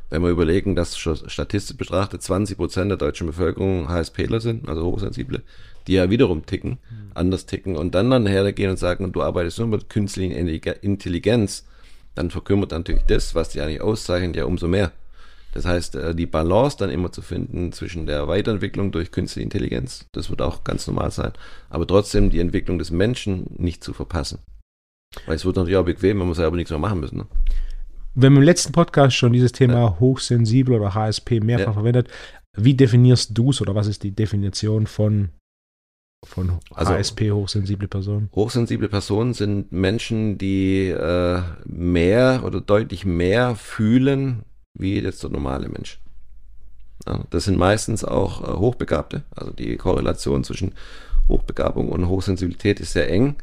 Wenn wir überlegen, dass statistisch betrachtet 20 Prozent der deutschen Bevölkerung HSPler sind, also hochsensible, die ja wiederum ticken, anders ticken und dann dann hergehen und sagen, du arbeitest nur mit künstlicher Intelligenz, dann verkümmert natürlich das, was die eigentlich auszeichnet, ja umso mehr. Das heißt, äh, die Balance dann immer zu finden zwischen der Weiterentwicklung durch künstliche Intelligenz, das wird auch ganz normal sein, aber trotzdem die Entwicklung des Menschen nicht zu verpassen. Weil es wird natürlich auch bequem, wenn wir selber nichts mehr machen müssen. Ne? Wir haben im letzten Podcast schon dieses Thema hochsensibel oder HSP mehrfach Ja. verwendet. Wie definierst du es oder was ist die Definition von, von Also- HSP, hochsensible Person? Hochsensible Personen sind Menschen, die äh, mehr oder deutlich mehr fühlen wie jetzt der normale Mensch. Ja, das sind meistens auch äh, Hochbegabte. Also die Korrelation zwischen Hochbegabung und Hochsensibilität ist sehr eng.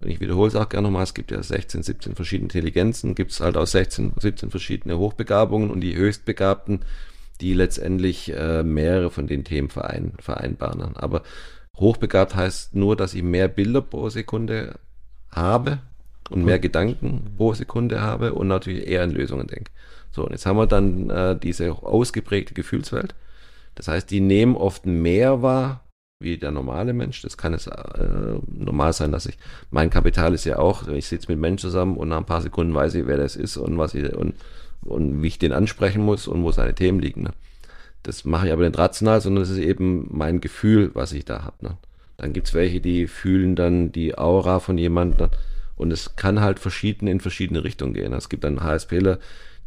Und ich wiederhole es auch gerne nochmal, es gibt ja 16, 17 verschiedene Intelligenzen, gibt es halt auch 16, 17 verschiedene Hochbegabungen und die Höchstbegabten, die letztendlich äh, mehrere von den Themen verein, vereinbaren. Aber hochbegabt heißt nur, dass ich mehr Bilder pro Sekunde habe und mehr Gedanken pro Sekunde habe und natürlich eher an Lösungen denke. So, und jetzt haben wir dann äh, diese ausgeprägte Gefühlswelt. Das heißt, die nehmen oft mehr wahr wie der normale Mensch. Das kann es äh, normal sein, dass ich, mein Kapital ist ja auch, ich sitze mit Menschen zusammen und nach ein paar Sekunden weiß ich, wer das ist und was ich, und, und wie ich den ansprechen muss und wo seine Themen liegen. Ne? Das mache ich aber nicht rational, sondern das ist eben mein Gefühl, was ich da habe. Ne? Dann gibt's welche, die fühlen dann die Aura von jemandem und es kann halt verschieden in verschiedene Richtungen gehen. Es gibt dann HSPler,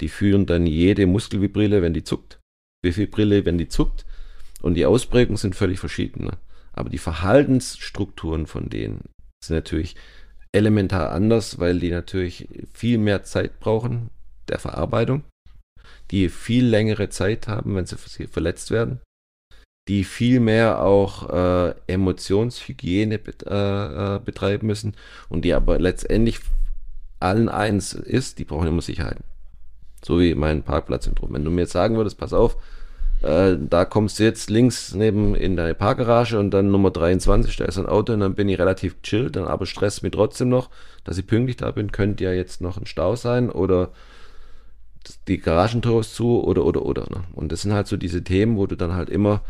die fühlen dann jede Muskelvibrille, wenn die zuckt. Wie viel Brille, wenn die zuckt. Und die Ausprägungen sind völlig verschieden. Ne? Aber die Verhaltensstrukturen von denen sind natürlich elementar anders, weil die natürlich viel mehr Zeit brauchen der Verarbeitung, die viel längere Zeit haben, wenn sie verletzt werden, die viel mehr auch äh, Emotionshygiene bet äh, äh, betreiben müssen und die aber letztendlich allen eins ist, die brauchen immer Sicherheit. So wie mein Parkplatzsyndrom. Wenn du mir jetzt sagen würdest, pass auf, äh, da kommst du jetzt links neben in deine Parkgarage und dann Nummer 23, da ist ein Auto und dann bin ich relativ chill, dann aber stresst mich trotzdem noch, dass ich pünktlich da bin, könnte ja jetzt noch ein Stau sein oder die Garagentür ist zu oder oder oder. Ne? Und das sind halt so diese Themen, wo du dann halt immer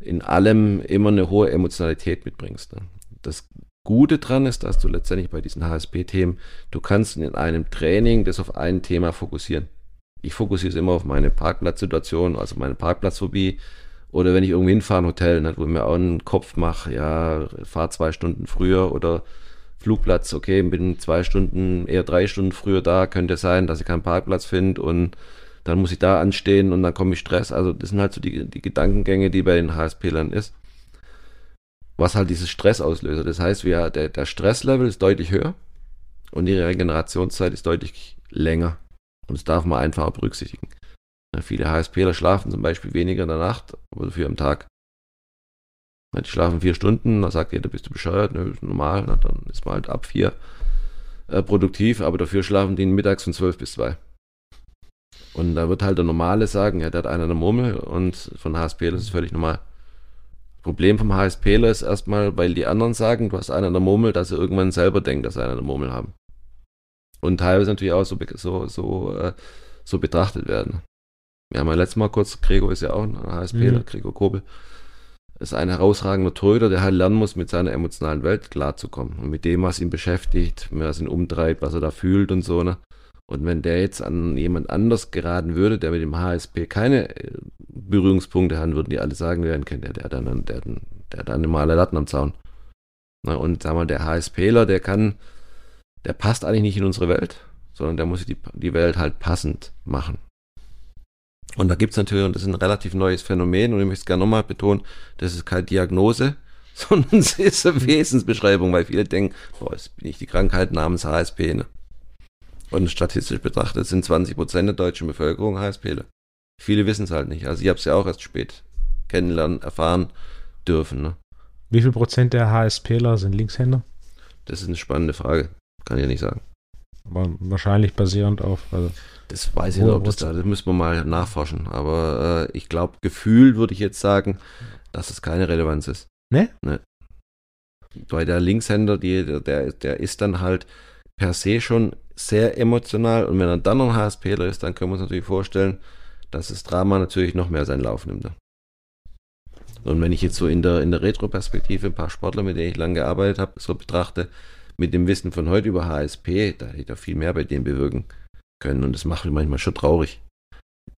in allem immer eine hohe Emotionalität mitbringst. Ne? Das Gute dran ist, dass du letztendlich bei diesen HSP-Themen, du kannst in einem Training das auf ein Thema fokussieren. Ich fokussiere es immer auf meine Parkplatzsituation, also meine Parkplatzphobie. Oder wenn ich irgendwo hinfahre, ein Hotel, ne, wo ich mir auch einen Kopf mache, ja, fahr zwei Stunden früher oder Flugplatz, okay, bin zwei Stunden, eher drei Stunden früher da, könnte sein, dass ich keinen Parkplatz finde und dann muss ich da anstehen und dann komme ich Stress. Also das sind halt so die, die Gedankengänge, die bei den HSP-Lern ist. Was halt dieses Stress auslöst. Das heißt, wir, der, der Stresslevel ist deutlich höher und die Regenerationszeit ist deutlich länger. Und das darf man einfach berücksichtigen. Viele HSPler schlafen zum Beispiel weniger in der Nacht, aber dafür am Tag. Die schlafen vier Stunden, da sagt jeder, bist du bescheuert, ne, normal, na, dann ist man halt ab vier äh, produktiv, aber dafür schlafen die mittags von zwölf bis zwei. Und da wird halt der Normale sagen, ja, der hat einen eine Murmel und von HSPler ist es völlig normal. Problem vom HSPler ist erstmal, weil die anderen sagen, du hast einen an der Murmel, dass sie irgendwann selber denken, dass sie einen an der Murmel haben. Und teilweise natürlich auch so, so, so, äh, so betrachtet werden. Wir haben ja letztes Mal kurz, Gregor ist ja auch ein HSPler, mhm. Gregor Kobel, ist ein herausragender Torhüter, der halt lernen muss, mit seiner emotionalen Welt klarzukommen. Und mit dem, was ihn beschäftigt, was ihn umtreibt, was er da fühlt und so, ne? Und wenn der jetzt an jemand anders geraten würde, der mit dem HSP keine äh, Berührungspunkte hat, würden die alle sagen, wer kennt der, der dann, der, der hat dann normale Latten am Zaun. Na, und sag mal, der HSPler, der kann, der passt eigentlich nicht in unsere Welt, sondern der muss die, die Welt halt passend machen. Und da gibt es natürlich, und das ist ein relativ neues Phänomen, und ich möchte es gerne nochmal betonen, das ist keine Diagnose, sondern es ist eine Wesensbeschreibung, weil viele denken, boah, jetzt bin ich die Krankheit namens HSP. Ne? Und statistisch betrachtet sind 20 Prozent der deutschen Bevölkerung HSPler. Viele wissen es halt nicht. Also ich habe es ja auch erst spät kennenlernen, erfahren dürfen. Ne? Wie viel Prozent der HSPler sind Linkshänder? Das ist eine spannende Frage. Kann ich ja nicht sagen. Aber wahrscheinlich basierend auf. Also das weiß ich nicht, ob das da, das müssen wir mal nachforschen. Aber äh, ich glaube, gefühlt würde ich jetzt sagen, dass es keine Relevanz ist. Ne? Ne. Weil der Linkshänder, die, der, der ist dann halt per se schon sehr emotional und wenn er dann noch ein HSPler ist, dann können wir uns natürlich vorstellen, dass das Drama natürlich noch mehr seinen Lauf nimmt. Und wenn ich jetzt so in der, in der Retro-Perspektive ein paar Sportler, mit denen ich lange gearbeitet habe, so betrachte, mit dem Wissen von heute über HSP, da hätte ich da viel mehr bei denen bewirken können. Und das macht mich manchmal schon traurig,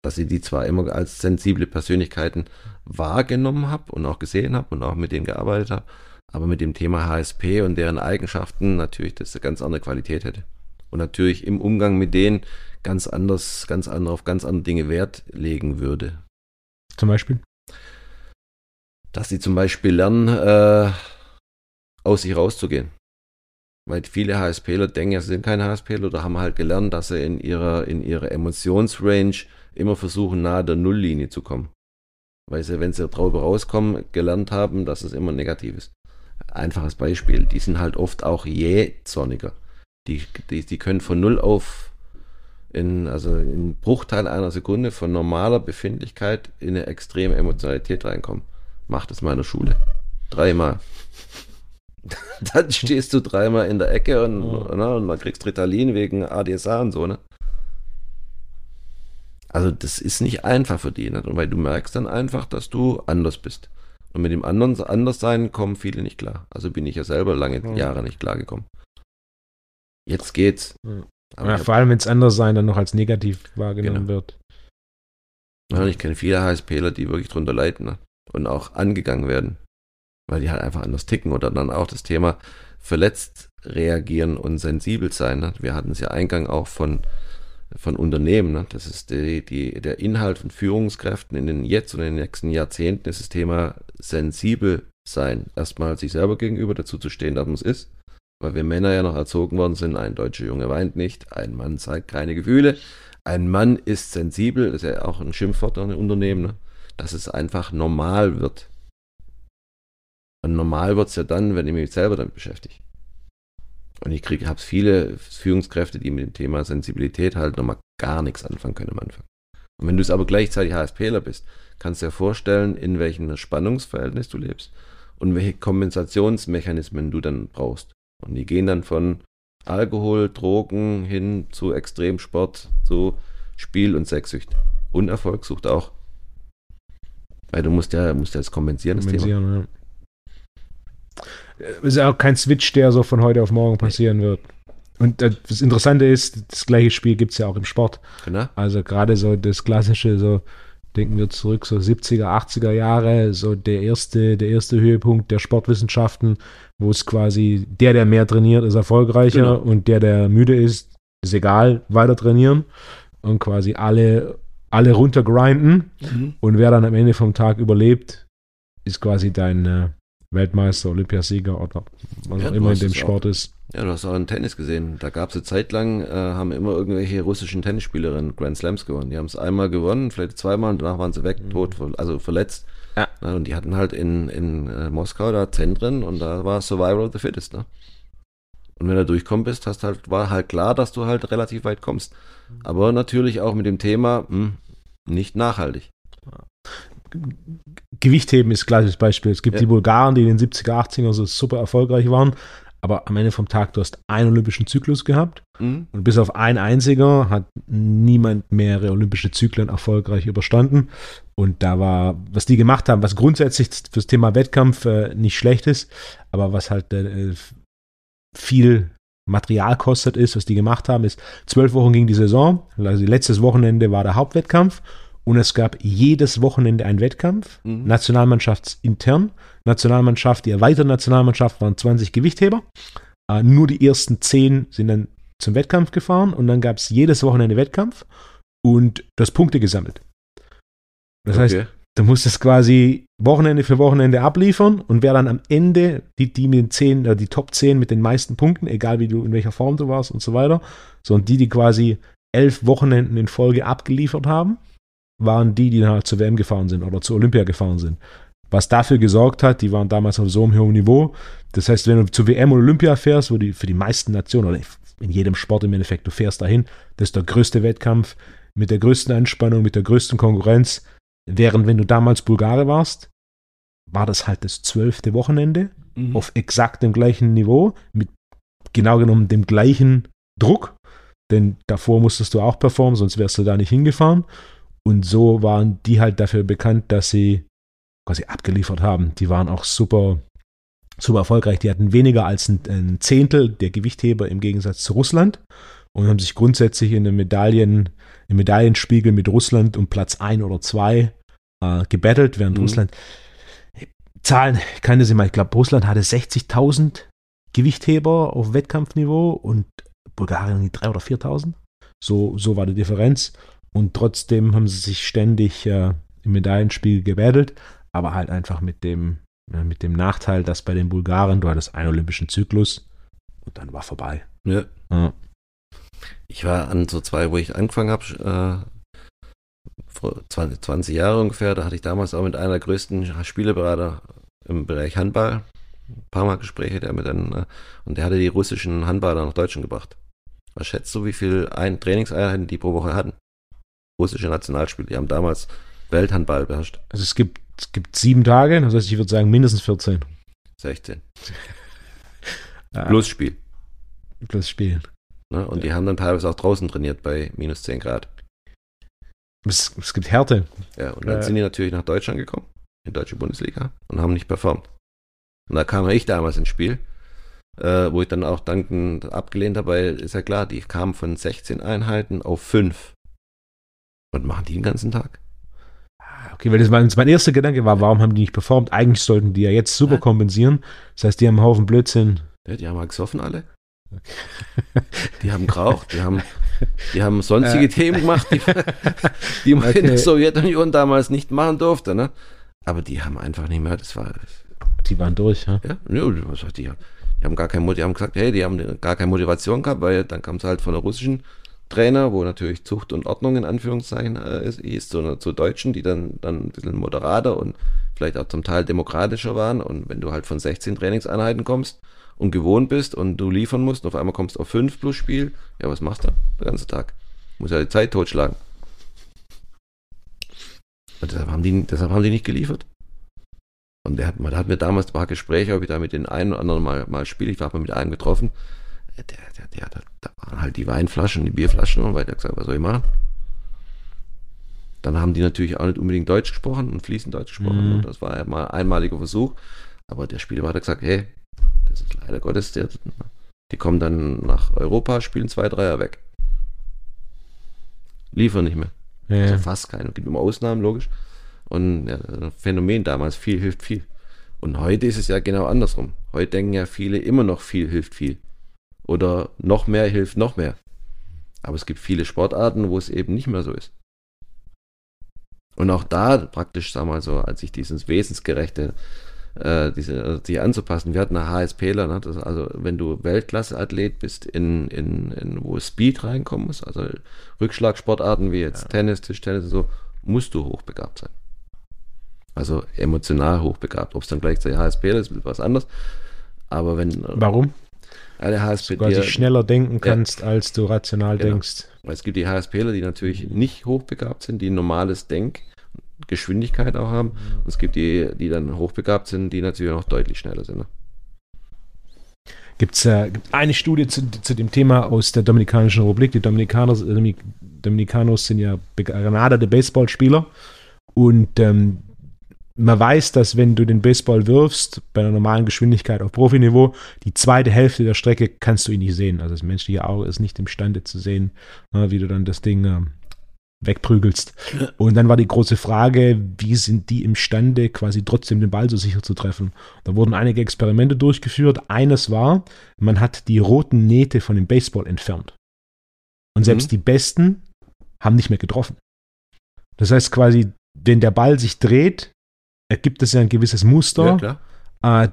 dass ich die zwar immer als sensible Persönlichkeiten wahrgenommen habe und auch gesehen habe und auch mit denen gearbeitet habe, aber mit dem Thema HSP und deren Eigenschaften natürlich das eine ganz andere Qualität hätte. Und natürlich im Umgang mit denen ganz anders, ganz andere, auf ganz andere Dinge Wert legen würde. Zum Beispiel? Dass sie zum Beispiel lernen, äh, aus sich rauszugehen. Weil viele HSPler denken, sie sind keine HSPler oder haben halt gelernt, dass sie in ihrer, in ihrer Emotionsrange immer versuchen, nahe der Nulllinie zu kommen. Weil sie, wenn sie drüber rauskommen, gelernt haben, dass es immer negativ ist einfaches Beispiel, die sind halt oft auch jähzorniger. Die, die, die können von null auf in, also in Bruchteil einer Sekunde von normaler Befindlichkeit in eine extreme Emotionalität reinkommen. Mach das mal in der Schule. Dreimal. dann stehst du dreimal in der Ecke und, oh. ne, und dann kriegst Ritalin wegen ADSA und so, ne? Also das ist nicht einfach für die, ne? weil du merkst dann einfach, dass du anders bist. Und mit dem anderen Anderssein kommen viele nicht klar. Also bin ich ja selber lange mhm. Jahre nicht klar gekommen. Jetzt geht's. Mhm. Ja, vor allem, wenn es Anderssein dann noch als negativ wahrgenommen genau. wird. Ja, ich kenne viele HSPler, die wirklich drunter leiden ne? und auch angegangen werden, weil die halt einfach anders ticken oder dann auch das Thema verletzt reagieren und sensibel sein. Ne? Wir hatten es ja Eingang auch von von Unternehmen. Ne? Das ist die, die, der Inhalt von Führungskräften in den jetzt und in den nächsten Jahrzehnten ist das Thema sensibel sein. Erstmal sich selber gegenüber dazu zu stehen, dass man es ist. Weil wir Männer ja noch erzogen worden sind, ein deutscher Junge weint nicht, ein Mann zeigt keine Gefühle, ein Mann ist sensibel, das ist ja auch ein Schimpfwort an Unternehmen, ne? dass es einfach normal wird. Und normal wird es ja dann, wenn ich mich selber damit beschäftige. Und ich kriege, habe viele Führungskräfte, die mit dem Thema Sensibilität halt nochmal gar nichts anfangen können am Anfang. Und wenn du es aber gleichzeitig HSPler bist, kannst du dir vorstellen, in welchem Spannungsverhältnis du lebst und welche Kompensationsmechanismen du dann brauchst. Und die gehen dann von Alkohol, Drogen hin zu Extremsport, zu Spiel- und Sexsucht. Und Erfolgssucht auch. Weil du musst ja, musst ja das kompensieren, kompensieren das Thema. Ja ist ja auch kein Switch, der so von heute auf morgen passieren wird. Und das Interessante ist, das gleiche Spiel gibt es ja auch im Sport. Genau. Also gerade so das klassische, so denken wir zurück, so 70er, 80er Jahre, so der erste, der erste Höhepunkt der Sportwissenschaften, wo es quasi der, der mehr trainiert, ist erfolgreicher genau. und der, der müde ist, ist egal, weiter trainieren. Und quasi alle alle runtergrinden mhm. und wer dann am Ende vom Tag überlebt, ist quasi dein äh, Weltmeister, Olympiasieger oder was ja, auch immer in dem Sport auch, ist. Ja, du hast auch einen Tennis gesehen. Da gab es eine Zeit lang, äh, haben immer irgendwelche russischen Tennisspielerinnen Grand Slams gewonnen. Die haben es einmal gewonnen, vielleicht zweimal und danach waren sie weg, mhm. tot, also verletzt. Ja. ja. Und die hatten halt in, in äh, Moskau da Zentren und da war Survival of the Fittest, ne? Und wenn du durchkommen bist, hast halt, war halt klar, dass du halt relativ weit kommst. Aber natürlich auch mit dem Thema, mh, hm, nicht nachhaltig. Gewichtheben ist gleiches Beispiel. Es gibt ja. die Bulgaren, die in den 70er, 80er so super erfolgreich waren, aber am Ende vom Tag, du hast einen olympischen Zyklus gehabt mhm. und bis auf ein einziger hat niemand mehrere olympische Zyklen erfolgreich überstanden. Und da war, was die gemacht haben, was grundsätzlich fürs Thema Wettkampf äh, nicht schlecht ist, aber was halt äh, viel Material kostet ist, was die gemacht haben, ist zwölf Wochen ging die Saison, also letztes Wochenende war der Hauptwettkampf und es gab jedes Wochenende einen Wettkampf, mhm. Nationalmannschaftsintern, Nationalmannschaft, die erweiterte Nationalmannschaft waren 20 Gewichtheber, äh, nur die ersten zehn sind dann zum Wettkampf gefahren und dann gab es jedes Wochenende Wettkampf und das Punkte gesammelt. Das okay. heißt, du musstest quasi Wochenende für Wochenende abliefern und wer dann am Ende die, die mit den 10, äh, die Top 10 mit den meisten Punkten, egal wie du, in welcher Form du warst und so weiter, sondern die, die quasi elf Wochenenden in Folge abgeliefert haben, waren die, die dann halt zur WM gefahren sind oder zur Olympia gefahren sind. Was dafür gesorgt hat, die waren damals auf so einem hohen Niveau. Das heißt, wenn du zur WM oder Olympia fährst, wo die für die meisten Nationen oder in jedem Sport im Endeffekt, du fährst dahin, das ist der größte Wettkampf mit der größten Anspannung, mit der größten Konkurrenz. Während wenn du damals Bulgare warst, war das halt das zwölfte Wochenende mhm. auf exakt dem gleichen Niveau, mit genau genommen dem gleichen Druck. Denn davor musstest du auch performen, sonst wärst du da nicht hingefahren. Und so waren die halt dafür bekannt, dass sie quasi abgeliefert haben. Die waren auch super, super erfolgreich. Die hatten weniger als ein, ein Zehntel der Gewichtheber im Gegensatz zu Russland und haben sich grundsätzlich in den Medaillen, im Medaillenspiegel mit Russland um Platz 1 oder 2 äh, gebettelt, während mhm. Russland Zahlen, keine sie mal, ich glaube, Russland hatte 60.000 Gewichtheber auf Wettkampfniveau und Bulgarien die 3.000 oder 4.000. So, so war die Differenz. Und trotzdem haben sie sich ständig äh, im Medaillenspiel gebettelt, aber halt einfach mit dem, äh, mit dem Nachteil, dass bei den Bulgaren du hattest einen olympischen Zyklus und dann war vorbei. Ja. ja. Ich war an so zwei, wo ich angefangen habe, äh, vor 20, 20 Jahre ungefähr, da hatte ich damals auch mit einer der größten Spieleberater im Bereich Handball ein paar Mal Gespräche, der mit dann, äh, und der hatte die russischen Handballer nach Deutschland gebracht. Was schätzt du, wie viele ein Trainingseinheiten die pro Woche hatten? Russische Nationalspieler, die haben damals Welthandball beherrscht. Also es gibt, es gibt sieben Tage, das heißt, ich würde sagen mindestens 14. 16. Plus Spiel. Plus Spiel. Ne? Und ja. die haben dann teilweise auch draußen trainiert bei minus 10 Grad. Es, es gibt Härte. Ja, und dann äh, sind die natürlich nach Deutschland gekommen, in die deutsche Bundesliga, und haben nicht performt. Und da kam ich damals ins Spiel, äh, wo ich dann auch dankend abgelehnt habe, weil ist ja klar, die kamen von 16 Einheiten auf 5. Und machen die den ganzen Tag? Ah, okay, weil das mein, mein erster Gedanke war, warum haben die nicht performt? Eigentlich sollten die ja jetzt super ja. kompensieren. Das heißt, die haben einen Haufen Blödsinn. Ja, die haben halt gesoffen alle. Okay. Die haben geraucht, die haben, die haben sonstige äh. Themen gemacht, die, die man okay. in der Sowjetunion damals nicht machen durfte. Ne? Aber die haben einfach nicht mehr, das war. Die waren durch, ja? Ja, was die? Die haben gar keine, die haben gesagt, hey, die haben gar keine Motivation gehabt, weil dann kam es halt von der russischen Trainer, wo natürlich Zucht und Ordnung in Anführungszeichen äh, ist, ist zu, Deutschen, die dann, dann ein bisschen moderater und vielleicht auch zum Teil demokratischer waren. Und wenn du halt von 16 Trainingseinheiten kommst und gewohnt bist und du liefern musst und auf einmal kommst auf 5 plus Spiel, ja, was machst du den ganzen Tag? Muss ja die Zeit totschlagen. Und deshalb haben die, deshalb haben die nicht geliefert. Und der hat, man hat mir damals ein paar Gespräche, ob ich da mit den einen oder anderen mal, mal spiele. Ich war mal mit einem getroffen der, der, der, der, da waren halt die Weinflaschen, die Bierflaschen und weiter gesagt, was soll ich machen? Dann haben die natürlich auch nicht unbedingt Deutsch gesprochen und fließend Deutsch gesprochen. Mhm. Und das war ja mal ein einmaliger Versuch. Aber der Spieler hat gesagt, hey, das ist leider Gottes, der, die kommen dann nach Europa, spielen zwei, Dreier weg. Liefern nicht mehr. Ja. Also fast keine. Gibt immer Ausnahmen, logisch. Und ja, Phänomen damals, viel hilft viel. Und heute ist es ja genau andersrum. Heute denken ja viele immer noch viel hilft viel oder noch mehr hilft noch mehr. Aber es gibt viele Sportarten, wo es eben nicht mehr so ist. Und auch da praktisch, sag mal so, als ich dieses Wesensgerechte, äh, diese, also sich anzupassen, wir hatten eine HSPler, ne? das, also wenn du Weltklasse-Athlet bist, in, in, in, wo Speed reinkommen muss, also Rückschlagsportarten wie jetzt ja. Tennis, Tischtennis und so, musst du hochbegabt sein. Also emotional hochbegabt. Ob es dann gleichzeitig HSPler ist, ist was anderes. Aber wenn. Warum? Der HSP, du quasi schneller denken kannst, ja. als du rational genau. denkst. Es gibt die HSPler, die natürlich nicht hochbegabt sind, die ein normales Denk, Geschwindigkeit auch haben. Mhm. Und es gibt die, die dann hochbegabt sind, die natürlich noch deutlich schneller sind. Ne? Gibt es äh, eine Studie zu, zu, dem Thema aus der Dominikanischen Republik. Die Dominikaner, Dominicanos sind ja begnadete Baseballspieler. Und ähm, man weiß, dass wenn du den Baseball wirfst, bei einer normalen Geschwindigkeit auf Profiniveau, die zweite Hälfte der Strecke kannst du ihn nicht sehen. Also das menschliche Auge ist nicht imstande zu sehen, ne, wie du dann das Ding äh, wegprügelst. Und dann war die große Frage, wie sind die imstande, quasi trotzdem den Ball so sicher zu treffen? Da wurden einige Experimente durchgeführt. Eines war, man hat die roten Nähte von dem Baseball entfernt. Und selbst mhm. die Besten haben nicht mehr getroffen. Das heißt quasi, wenn der Ball sich dreht, ergibt es ja ein gewisses Muster. Ja, äh,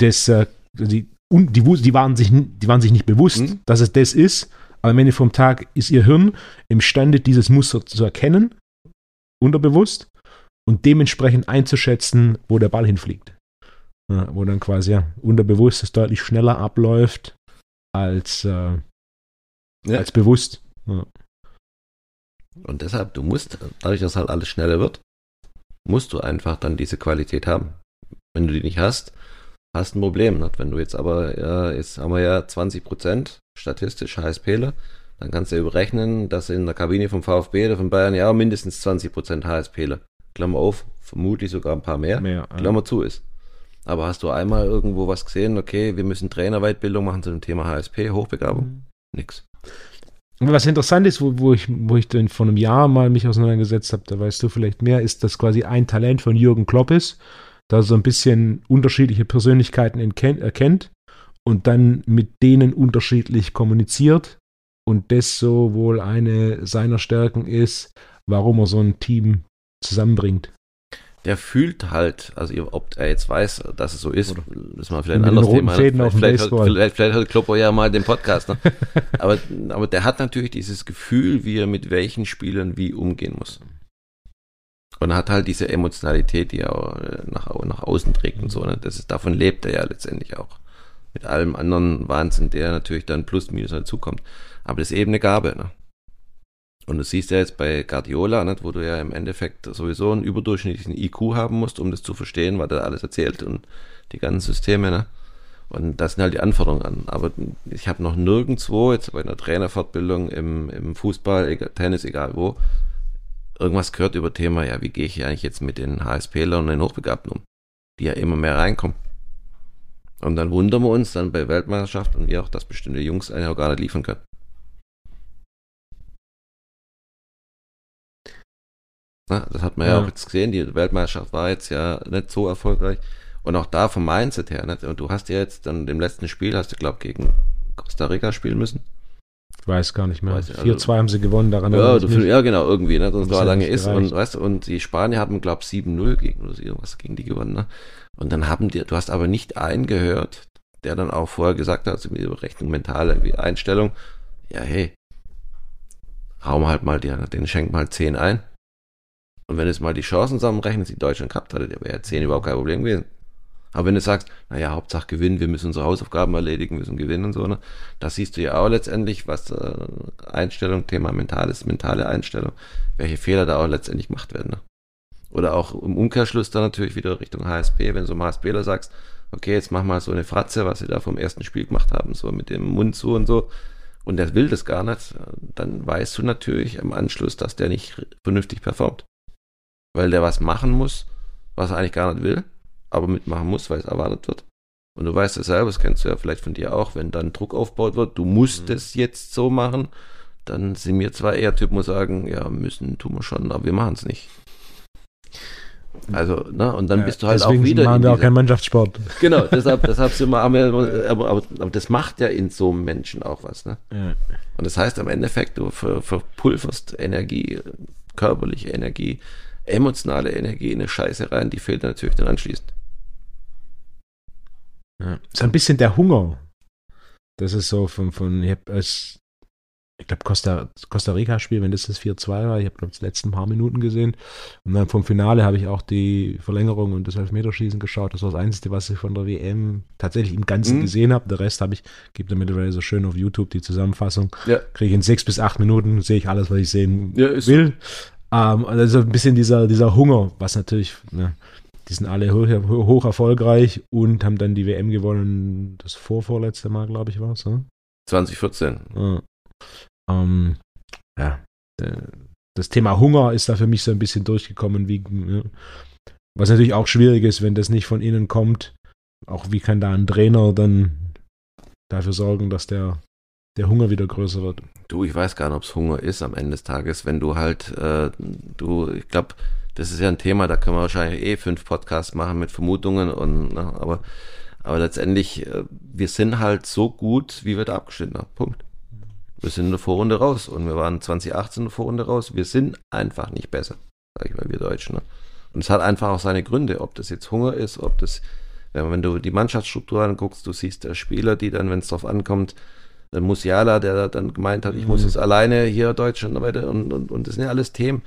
das, äh, die, und die, die, waren sich, die waren sich nicht bewusst, mhm. dass es das ist, aber am Ende vom Tag ist ihr Hirn imstande, dieses Muster zu erkennen, unterbewusst, und dementsprechend einzuschätzen, wo der Ball hinfliegt. Ja, wo dann quasi ja, unterbewusst es deutlich schneller abläuft als, äh, ja. als bewusst. Und deshalb, du musst, dadurch, dass halt alles schneller wird, musst du einfach dann diese Qualität haben. Wenn du die nicht hast, hast du ein Problem. Nicht? Wenn du jetzt aber, ja, jetzt haben wir ja 20 Prozent statistisch HSPler, dann kannst du ja überrechnen, dass in der Kabine vom VfB oder von Bayern ja mindestens 20 Prozent HSPler, Klammer auf, vermutlich sogar ein paar mehr, mehr Klammer ja. zu ist. Aber hast du einmal irgendwo was gesehen, okay, wir müssen Trainerweitbildung machen zu dem Thema HSP, Hochbegabung? Mhm. Nix. Was interessant ist, wo, wo, ich, wo ich dann vor einem Jahr mal mich auseinandergesetzt habe, da weißt du vielleicht mehr, ist, dass quasi ein Talent von Jürgen Klopp ist, da so ein bisschen unterschiedliche Persönlichkeiten erkennt und dann mit denen unterschiedlich kommuniziert und das so wohl eine seiner Stärken ist, warum er so ein Team zusammenbringt der fühlt halt, also ob er jetzt weiß, dass es so ist, Oder ist mal vielleicht ein anderes Thema. Vielleicht, vielleicht, vielleicht, vielleicht hört Kloppo ja mal den Podcast. Ne? aber, aber der hat natürlich dieses Gefühl, wie er mit welchen Spielern wie umgehen muss. Und er hat halt diese Emotionalität, die er auch äh, nach, nach außen trägt und so. Ne? Das ist, davon lebt er ja letztendlich auch. Mit allem anderen Wahnsinn, der natürlich dann plus minus dazukommt. Aber das ist eben eine Gabe. Ne? Und du siehst ja jetzt bei Guardiola, nicht, wo du ja im Endeffekt sowieso einen überdurchschnittlichen IQ haben musst, um das zu verstehen, was er alles erzählt und die ganzen Systeme. Ne? Und das sind halt die Anforderungen an. Aber ich habe noch nirgendwo, jetzt bei einer Trainerfortbildung im, im Fußball, egal, Tennis, egal wo, irgendwas gehört über Thema, ja, wie gehe ich eigentlich jetzt mit den HSPlern und den Hochbegabten um, die ja immer mehr reinkommen. Und dann wundern wir uns dann bei Weltmeisterschaft und wie auch, dass bestimmte Jungs eine auch gar nicht liefern können. Na, das hat man ja. ja. auch jetzt gesehen, die Weltmeisterschaft war jetzt ja nicht so erfolgreich. Und auch da vom Mindset her, nicht? und du hast ja jetzt dann im letzten Spiel, hast du, glaube gegen Costa Rica spielen müssen. Ich weiß gar nicht mehr. Also, 4-2 haben sie gewonnen, daran ja, du, ja, genau, irgendwie, ne? sonst war lange ist. Und, weißt, und die Spanier haben, glaube ich, 7-0 gegen oder irgendwas gegen die gewonnen. Ne? Und dann haben die, du hast aber nicht einen gehört, der dann auch vorher gesagt hat, also mit Rechnung mentale Einstellung, ja, hey, hauen halt mal die, den schenken mal 10 ein. Und wenn es mal die Chancen zusammenrechnet, die Deutschland gehabt hatte, der wäre ja 10 überhaupt kein Problem gewesen. Aber wenn du sagst, naja, Hauptsache gewinnen, wir müssen unsere Hausaufgaben erledigen, müssen gewinnen und so, ne? Das siehst du ja auch letztendlich, was äh, Einstellung, Thema mentales, mentale Einstellung, welche Fehler da auch letztendlich gemacht werden. Ne? Oder auch im Umkehrschluss dann natürlich wieder Richtung HSP, wenn du zum HSPler sagst, okay, jetzt mach mal so eine Fratze, was sie da vom ersten Spiel gemacht haben, so mit dem Mund zu und so, und der will das gar nicht, dann weißt du natürlich im Anschluss, dass der nicht vernünftig performt weil der was machen muss, was er eigentlich gar nicht will, aber mitmachen muss, weil es erwartet wird. Und du weißt es selber, das kennst du ja vielleicht von dir auch, wenn dann Druck aufgebaut wird, du musst mhm. es jetzt so machen, dann sind wir zwar eher Typen, die sagen, ja, müssen, tun wir schon, aber wir machen es nicht. Also, ne, und dann ja, bist du halt auch wieder. machen wir auch keinen Mannschaftssport. Genau, deshalb, deshalb sind wir, wir aber, aber, aber, das macht ja in so einem Menschen auch was, ne? Ja. Und das heißt im Endeffekt, du ver, verpulverst Energie, körperliche Energie, emotionale Energie in eine Scheiße rein, die fehlt natürlich dann anschließend. Ja. So ein bisschen der Hunger. Das ist so von, von ich ich glaube, Costa, Costa Rica-Spiel, wenn das das 4-2 war, ich habe, glaube ich, die letzten paar Minuten gesehen. Und dann vom Finale habe ich auch die Verlängerung und das Elfmeterschießen geschaut. Das war das Einzige, was ich von der WM tatsächlich im Ganzen mhm. gesehen habe. Der Rest habe ich, gibt da mittlerweile so schön auf YouTube die Zusammenfassung. Ja. Kriege ich in sechs bis acht Minuten, sehe ich alles, was ich sehen ja, will. Ähm, also ein bisschen dieser, dieser Hunger, was natürlich, ne, die sind alle hoch, hoch, erfolgreich und haben dann die WM gewonnen, das vorvorletzte Mal, glaube ich, war es. Ne? 2014. Ja. Ähm, ja, das Thema Hunger ist da für mich so ein bisschen durchgekommen, wie, ja. was natürlich auch schwierig ist, wenn das nicht von innen kommt. Auch wie kann da ein Trainer dann dafür sorgen, dass der, der Hunger wieder größer wird? Du, ich weiß gar nicht, ob es Hunger ist am Ende des Tages, wenn du halt, äh, du, ich glaube, das ist ja ein Thema, da können wir wahrscheinlich eh fünf Podcasts machen mit Vermutungen und, na, ne, aber, aber letztendlich, äh, wir sind halt so gut, wie wir da abgeschnitten haben. Punkt. Wir sind in der Vorrunde raus und wir waren 2018 in der Vorrunde raus. Wir sind einfach nicht besser, sage ich mal, wir Deutschen. Ne? Und es hat einfach auch seine Gründe, ob das jetzt Hunger ist, ob das, wenn du die Mannschaftsstruktur anguckst, du siehst der Spieler, die dann, wenn es drauf ankommt, Musiala, der dann gemeint hat, ich muss mhm. alleine hier Deutschland und weiter und, und, und das sind ja alles Themen,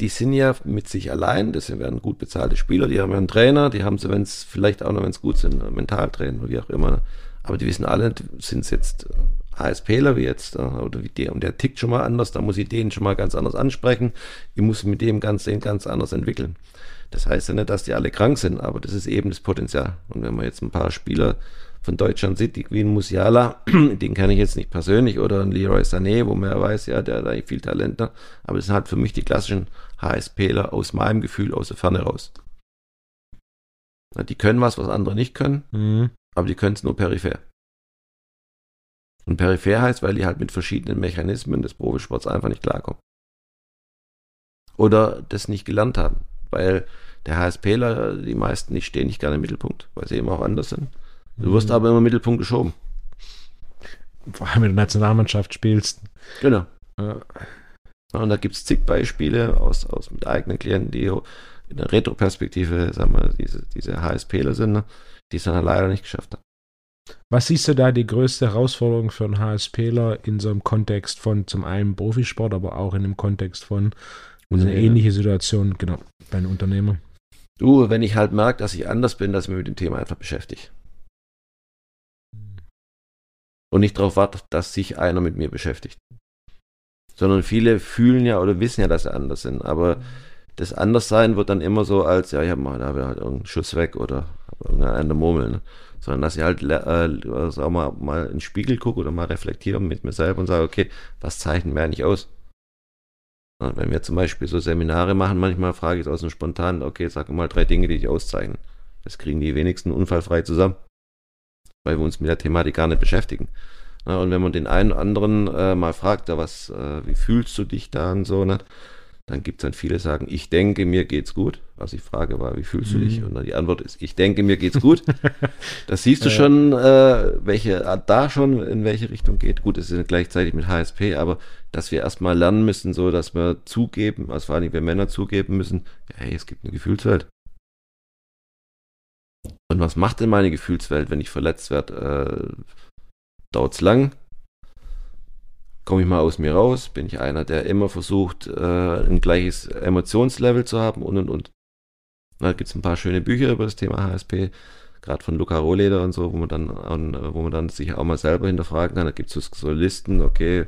die sind ja mit sich allein, das werden gut bezahlte Spieler, die haben ja einen Trainer, die haben sie, wenn es vielleicht auch noch, wenn es gut sind, Mentaltrainer oder wie auch immer. Aber die wissen alle, sind es jetzt HSPler wie jetzt, äh, oder wie der, und der tickt schon mal anders, da muss ich den schon mal ganz anders ansprechen. Ich muss mit dem ganz, den ganz anders entwickeln. Das heißt ja nicht, dass die alle krank sind, aber das ist eben das Potenzial. Und wenn man jetzt ein paar Spieler von Deutschland sieht, die Queen Musiala, den kann ich jetzt nicht persönlich, oder ein Leroy Sané, wo man ja weiß, ja, der hat eigentlich viel Talent, ne? aber das sind halt für mich die klassischen HSPler aus meinem Gefühl aus der Ferne raus. Die können was, was andere nicht können, mhm. aber die können es nur peripher. Und peripher heißt, weil die halt mit verschiedenen Mechanismen des Profisports einfach nicht klarkommen. Oder das nicht gelernt haben. Weil der HSPler, die meisten, die stehen nicht gerne im Mittelpunkt, weil sie eben auch anders sind. Du wirst aber immer im Mittelpunkt geschoben. Vor allem, wenn du Nationalmannschaft spielst. Genau. Ja. Und da gibt es zig Beispiele aus, aus mit eigenen Klienten, die in der Retroperspektive, sagen wir, diese, diese HSPler sind, ne, die es dann leider nicht geschafft haben. Was siehst du da die größte Herausforderung für einen HSPler in so einem Kontext von zum einen Profisport, aber auch in dem Kontext von eine ähnliche Situation, genau, bei einem Unternehmer? Du, wenn ich halt merke, dass ich anders bin, dass ich mich mit dem Thema einfach beschäftige. Und nicht darauf warte, dass sich einer mit mir beschäftigt. Sondern viele fühlen ja oder wissen ja, dass sie anders sind. Aber das Anderssein wird dann immer so als, ja, ich habe mal, da habe halt irgendeinen Schuss weg oder irgendeine Murmel. Ne? sondern dass ich halt äh, sag mal, mal in den Spiegel gucke oder mal reflektiere mit mir selber und sage, okay, was zeichnen wir eigentlich aus? Und wenn wir zum Beispiel so Seminare machen, manchmal frage ich aus dem Spontan, okay, sag mal drei Dinge, die dich auszeichnen. Das kriegen die wenigsten unfallfrei zusammen, weil wir uns mit der Thematik gar nicht beschäftigen. und wenn man den einen oder anderen äh, mal fragt, ja, was, äh, wie fühlst du dich da und so, ne? Dann gibt es dann viele, sagen, ich denke, mir geht's gut. Was ich frage war, wie fühlst du dich? Mhm. Und dann die Antwort ist, ich denke, mir geht's gut. das siehst du schon, äh, welche äh, da schon in welche Richtung geht. Gut, es ist gleichzeitig mit HSP, aber dass wir erstmal lernen müssen, so dass wir zugeben, also vor allem wir Männer zugeben müssen, ja, hey, es gibt eine Gefühlswelt. Und was macht denn meine Gefühlswelt, wenn ich verletzt werde? Äh, Dauert es lang? komme ich mal aus mir raus, bin ich einer, der immer versucht, äh, ein gleiches Emotionslevel zu haben und und und. Da gibt es ein paar schöne Bücher über das Thema HSP, gerade von Luca Rohleder und so, wo man dann, wo man dann sich auch mal selber hinterfragen kann. Da gibt es so Listen, okay,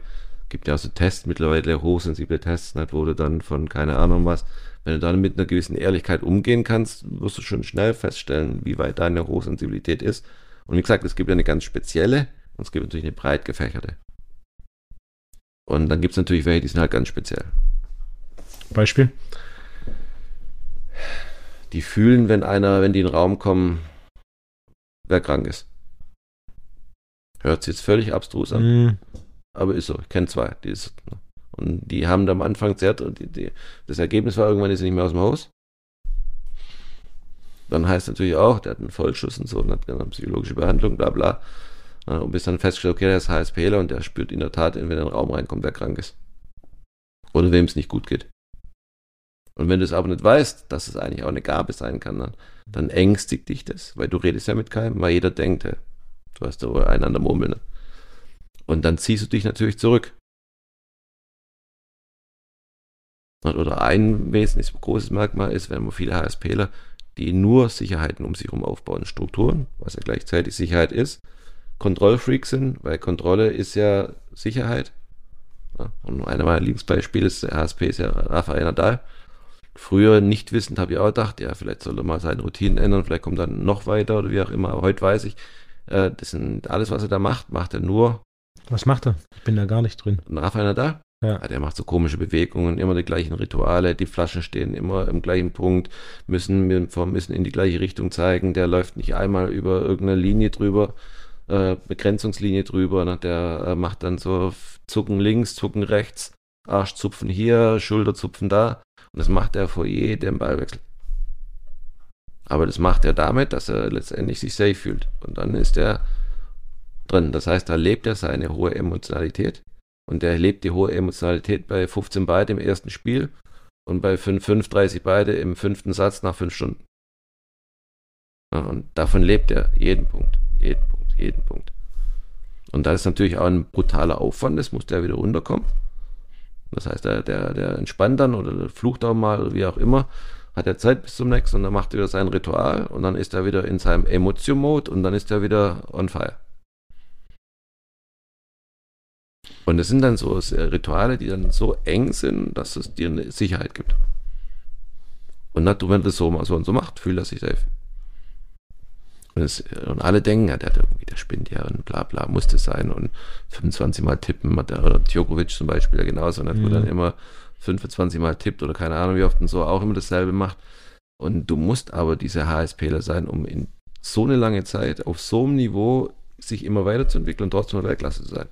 gibt ja auch so Tests mittlerweile, hochsensible Tests, nicht, wo du dann von keine Ahnung was, wenn du dann mit einer gewissen Ehrlichkeit umgehen kannst, wirst du schon schnell feststellen, wie weit deine Hochsensibilität ist. Und wie gesagt, es gibt ja eine ganz spezielle und es gibt natürlich eine breit gefächerte. Und dann gibt es natürlich welche, die sind halt ganz speziell. Beispiel? Die fühlen, wenn einer, wenn die in den Raum kommen, wer krank ist. Hört sich jetzt völlig abstrus an. Mm. Aber ist so. Ich kenne zwei. Die ist, und die haben da am Anfang sehr, die, die, das Ergebnis war irgendwann ist er nicht mehr aus dem Haus. Dann heißt natürlich auch, der hat einen Vollschuss und so und hat eine psychologische Behandlung, bla bla. Und bis dann festgestellt, okay, der ist HSPler und der spürt in der Tat, wenn er in den Raum reinkommt, der krank ist. Oder wem es nicht gut geht. Und wenn du es aber nicht weißt, dass es eigentlich auch eine Gabe sein kann, dann, dann ängstigt dich das, weil du redest ja mit keinem, weil jeder denkt, hey, du hast da wohl einen an der Murmel. Ne? Und dann ziehst du dich natürlich zurück. Oder ein wesentliches großes Merkmal ist, wenn man viele HSPler, die nur Sicherheiten um sich herum aufbauen, Strukturen, was ja gleichzeitig Sicherheit ist, Kontrollfreaks sind, weil Kontrolle ist ja Sicherheit. Und einer meiner Lieblingsbeispiele ist, der HSP ist ja Rafael Nadal. Früher nicht wissend habe ich auch gedacht, ja, vielleicht soll er mal seine Routinen ändern, vielleicht kommt er noch weiter oder wie auch immer. Aber heute weiß ich, äh, das sind alles, was er da macht, macht er nur. Was macht er? Ich bin da gar nicht drin. Und Rafael Nadal? Ja. Der macht so komische Bewegungen, immer die gleichen Rituale, die Flaschen stehen immer im gleichen Punkt, müssen, müssen in die gleiche Richtung zeigen, der läuft nicht einmal über irgendeine Linie drüber, äh, Begrenzungslinie drüber, ne? der äh, macht dann so Zucken links, Zucken rechts, Arschzupfen hier, Schulterzupfen da und das macht er vor jedem Ballwechsel. Aber das macht er damit, dass er letztendlich sich safe fühlt und dann ist er drin. Das heißt, da lebt er seine hohe Emotionalität und er lebt die hohe Emotionalität bei 15 beide im ersten Spiel und bei 5, 5 30 beide im fünften Satz nach 5 Stunden. Und davon lebt er jeden Punkt, jeden Punkt, jeden Punkt. Und da ist natürlich auch ein brutaler Aufwand, das muss der wieder runterkommen. Das heißt, der, der, der entspannt dann oder flucht auch mal wie auch immer, hat er Zeit bis zum nächsten und dann macht er wieder sein Ritual und dann ist er wieder in seinem Emotion-Mode und dann ist er wieder on fire. Und es sind dann so Rituale, die dann so eng sind, dass es dir eine Sicherheit gibt. Und wenn er das so, so und so macht, fühlt er sich safe. Und, es, und alle denken, ja, der, hat irgendwie, der spinnt ja und bla bla, muss das sein und 25 Mal tippen, oder Djokovic zum Beispiel ja genauso, nicht, mhm. wo dann immer 25 Mal tippt oder keine Ahnung, wie oft und so auch immer dasselbe macht. Und du musst aber diese HSPler sein, um in so eine lange Zeit auf so einem Niveau sich immer weiterzuentwickeln und trotzdem Weltklasse zu sein.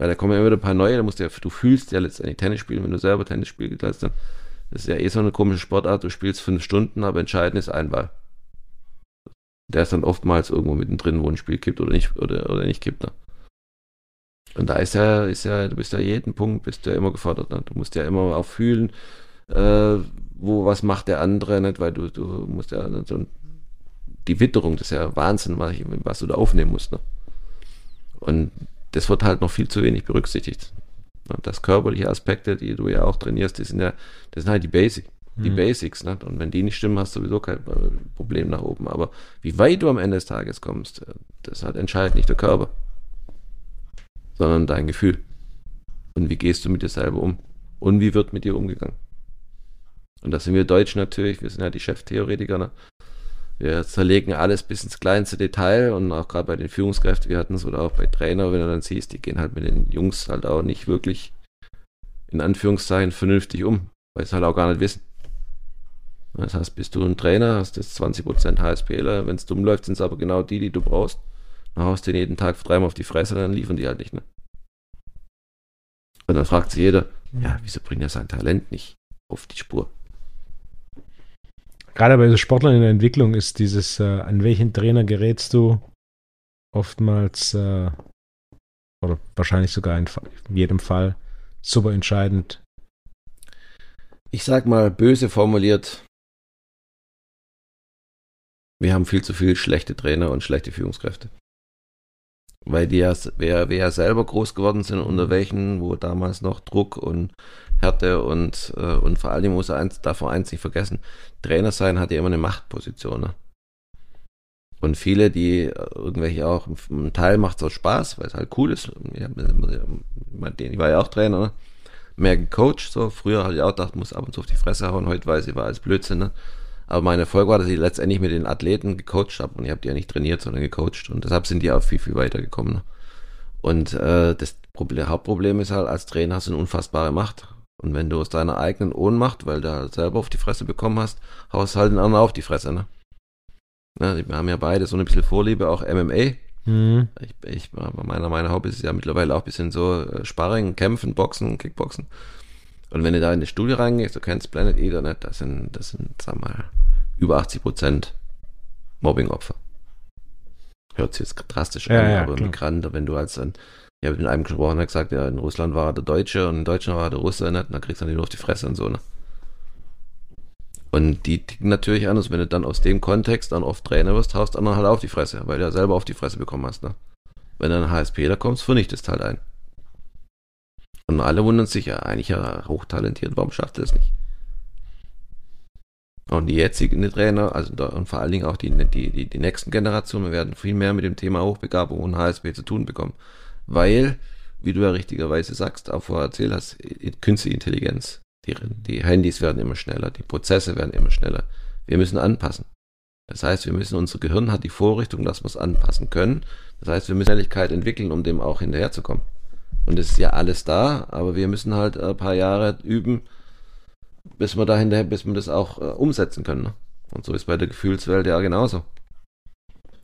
Weil da kommen ja immer wieder ein paar neue, da musst du ja, du fühlst ja letztendlich Tennis spielen, wenn du selber Tennis spielst, das ist ja eh so eine komische Sportart, du spielst fünf Stunden, aber entscheidend ist ein Ball. Der ist dann oftmals irgendwo mittendrin, wo ein Spiel kippt oder nicht, oder, oder nicht kippt. Ne? Und da ist ja, ist ja, du bist ja jeden Punkt, bist ja immer gefordert. Ne? Du musst ja immer auch fühlen, äh, wo, was macht der andere, nicht? Weil du, du musst ja so die Witterung, das ist ja Wahnsinn, was, was du da aufnehmen musst. Ne? Und das wird halt noch viel zu wenig berücksichtigt. Und das körperliche Aspekte, die du ja auch trainierst, die sind ja, das sind halt die Basic, die mhm. Basics. Ne? Und wenn die nicht stimmen, hast du sowieso kein Problem nach oben. Aber wie weit du am Ende des Tages kommst, äh, das hat entscheidet nicht der Körper, sondern dein Gefühl. Und wie gehst du mit dir selber um? Und wie wird mit dir umgegangen? Und das sind wir Deutschen natürlich, wir sind ja die Cheftheoretiker. Ne? Wir zerlegen alles bis ins kleinste Detail und auch gerade bei den Führungskräften, wir hatten es oder auch bei Trainer, wenn du dann siehst, die gehen halt mit den Jungs halt auch nicht wirklich in Anführungszeichen vernünftig um, weil sie halt auch gar nicht wissen. Das heißt, bist du ein Trainer, hast jetzt 20% HSPler, wenn es dumm läuft, sind es aber genau die, die du brauchst. Dann haust du den jeden Tag dreimal auf die Fresse, dann liefern die halt nicht, ne? Und dann fragt sich jeder, ja, wieso bringt er sein Talent nicht auf die Spur? Gerade bei Sportlern in der Entwicklung ist dieses, äh, an welchen Trainer gerätst du, oftmals äh, oder wahrscheinlich sogar in, in jedem Fall super entscheidend. Ich sag mal böse formuliert, wir haben viel zu viele schlechte Trainer und schlechte Führungskräfte. Weil die ja, wer, wer ja selber groß geworden sind, unter welchen, wo damals noch Druck und Härte und, äh, und vor allem muss er eins, darf eins nicht vergessen, Trainer sein hat ja immer eine Machtposition. Ne? Und viele, die äh, irgendwelche auch, ein Teil macht es auch Spaß, weil es halt cool ist. Ich, ich war ja auch Trainer, ne? mehr gecoacht. So. Früher hatte ich auch gedacht, muss ab und zu auf die Fresse hauen. Heute weiß ich, war alles Blödsinn. Ne? Aber mein Erfolg war, dass ich letztendlich mit den Athleten gecoacht habe. Und ich habe die ja nicht trainiert, sondern gecoacht. Und deshalb sind die auch viel, viel weiter gekommen. Ne? Und äh, das Problem, Hauptproblem ist halt, als Trainer hast du eine unfassbare Macht. Und wenn du aus deiner eigenen Ohnmacht, weil du halt selber auf die Fresse bekommen hast, haust halt den anderen auf die Fresse, ne? Ja, wir haben ja beide so ein bisschen Vorliebe, auch MMA. Mhm. Ich, ich, meiner, meiner Hobby ist ja mittlerweile auch ein bisschen so äh, Sparring, Kämpfen, Boxen, Kickboxen. Und wenn du da in die Studie reingehst, du kennst Planet Eater nicht, das sind, das sind, sag mal, über 80 Prozent Mobbing-Opfer. Hört sich jetzt drastisch ja, an, ja, aber Migranten, wenn du als ein ich habe mit einem gesprochen, der gesagt, ja, in Russland war er der Deutsche und in Deutschland war er der Russe, ne? dann kriegst du nicht nur auf die Fresse und so, ne? Und die ticken natürlich anders, wenn du dann aus dem Kontext dann oft Trainer wirst, haust anderen halt auf die Fresse, weil du ja selber auf die Fresse bekommen hast. Ne? Wenn dann ein HSP da kommst, vernichtest halt ein. Und alle wundern sich ja, eigentlich ja hochtalentiert, warum schafft er es nicht? Und die jetzigen Trainer, also da, und vor allen Dingen auch die, die, die, die nächsten Generationen, werden viel mehr mit dem Thema Hochbegabung und HSP zu tun bekommen. Weil, wie du ja richtigerweise sagst, auch vorher erzählt hast, künstliche Intelligenz. Die, die Handys werden immer schneller, die Prozesse werden immer schneller. Wir müssen anpassen. Das heißt, wir müssen, unser Gehirn hat die Vorrichtung, dass wir es anpassen können. Das heißt, wir müssen Schnelligkeit entwickeln, um dem auch hinterherzukommen. Und es ist ja alles da, aber wir müssen halt ein paar Jahre üben, bis wir dahinter, bis wir das auch äh, umsetzen können. Ne? Und so ist bei der Gefühlswelt ja genauso.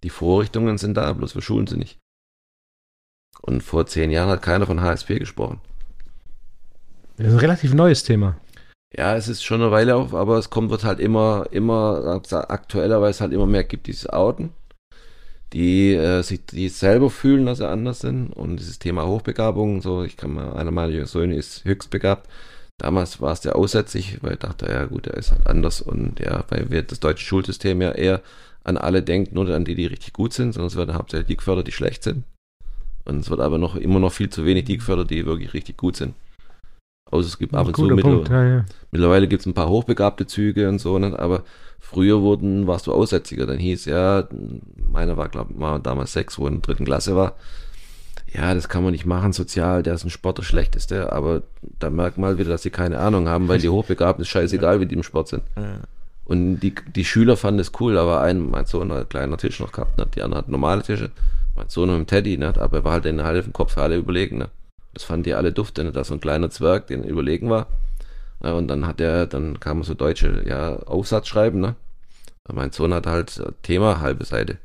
Die Vorrichtungen sind da, bloß wir schulen sie nicht. Und vor zehn Jahren hat keiner von HSP gesprochen. Das ist ein relativ neues Thema. Ja, es ist schon eine Weile auf, aber es kommt wird halt immer, immer aktueller, weil es halt immer mehr gibt, diese Outen, die äh, sich die selber fühlen, dass sie anders sind. Und dieses Thema Hochbegabung, so, ich kann mal, einer meiner Söhne ist höchst begabt. Damals war es der aussätzlich, weil ich dachte, ja gut, er ist halt anders und ja, weil wir das deutsche Schulsystem ja eher an alle denken, nur an die, die richtig gut sind, sondern es werden hauptsächlich die gefördert, die schlecht sind. Und es wird aber noch immer noch viel zu wenig die gefördert, die wirklich richtig gut sind. Außer es gibt ab und zu Punkt, ja, ja. mittlerweile gibt es ein paar hochbegabte Züge und so, ne? aber früher wurden, warst du Aussätziger, dann hieß ja, meiner war, glaube ich, damals sechs, wo in der dritten Klasse war, ja, das kann man nicht machen, sozial, der ist ein ist der, aber da merkt man halt wieder, dass sie keine Ahnung haben, weil die Hochbegabten ist scheißegal, wie die im Sport sind. Und die, die Schüler fanden es cool, aber ein, mein Sohn hat einen kleinen Tisch noch gehabt, ne? die anderen hatten normale Tische, mein Sohn mit dem Teddy, ne? aber er war halt in der halben Kopf für alle überlegen, ne? Das fanden die alle dufte, ne? dass so ein kleiner Zwerg, den überlegen war. Und dann hat er, dann kam so deutsche, ja, Aufsatz schreiben, ne? mein Sohn hat halt Thema halbe Seite.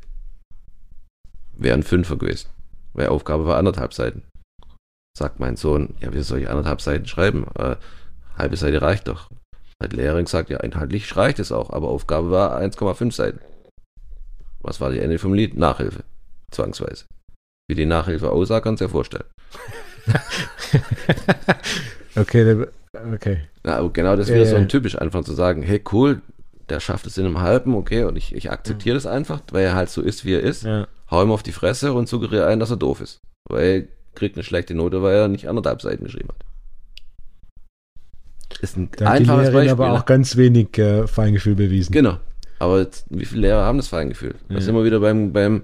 Wären Fünfer gewesen. Weil Aufgabe war anderthalb Seiten. Sagt mein Sohn, ja, wie soll ich anderthalb Seiten schreiben? Äh, halbe Seite reicht doch. Hat Lehrerin gesagt, ja, inhaltlich reicht es auch, aber Aufgabe war 1,5 Seiten. Was war die Ende vom Lied? Nachhilfe. Zwangsweise. Wie die Nachhilfe aussah, kannst du dir vorstellen. okay, okay. Na, genau das wäre ja, so ein typisch einfach zu sagen, hey cool, der schafft es in einem halben, okay, und ich, ich akzeptiere ja. das einfach, weil er halt so ist, wie er ist. Ja hau ihm auf die Fresse und suggeriere ein, dass er doof ist. Weil er kriegt eine schlechte Note, weil er nicht anderthalb Seiten geschrieben hat. Ist ein da einfaches die Beispiel. aber ne? auch ganz wenig äh, Feingefühl bewiesen. Genau. Aber jetzt, wie viele Lehrer haben das Feingefühl? Ja. Da sind wir wieder beim, beim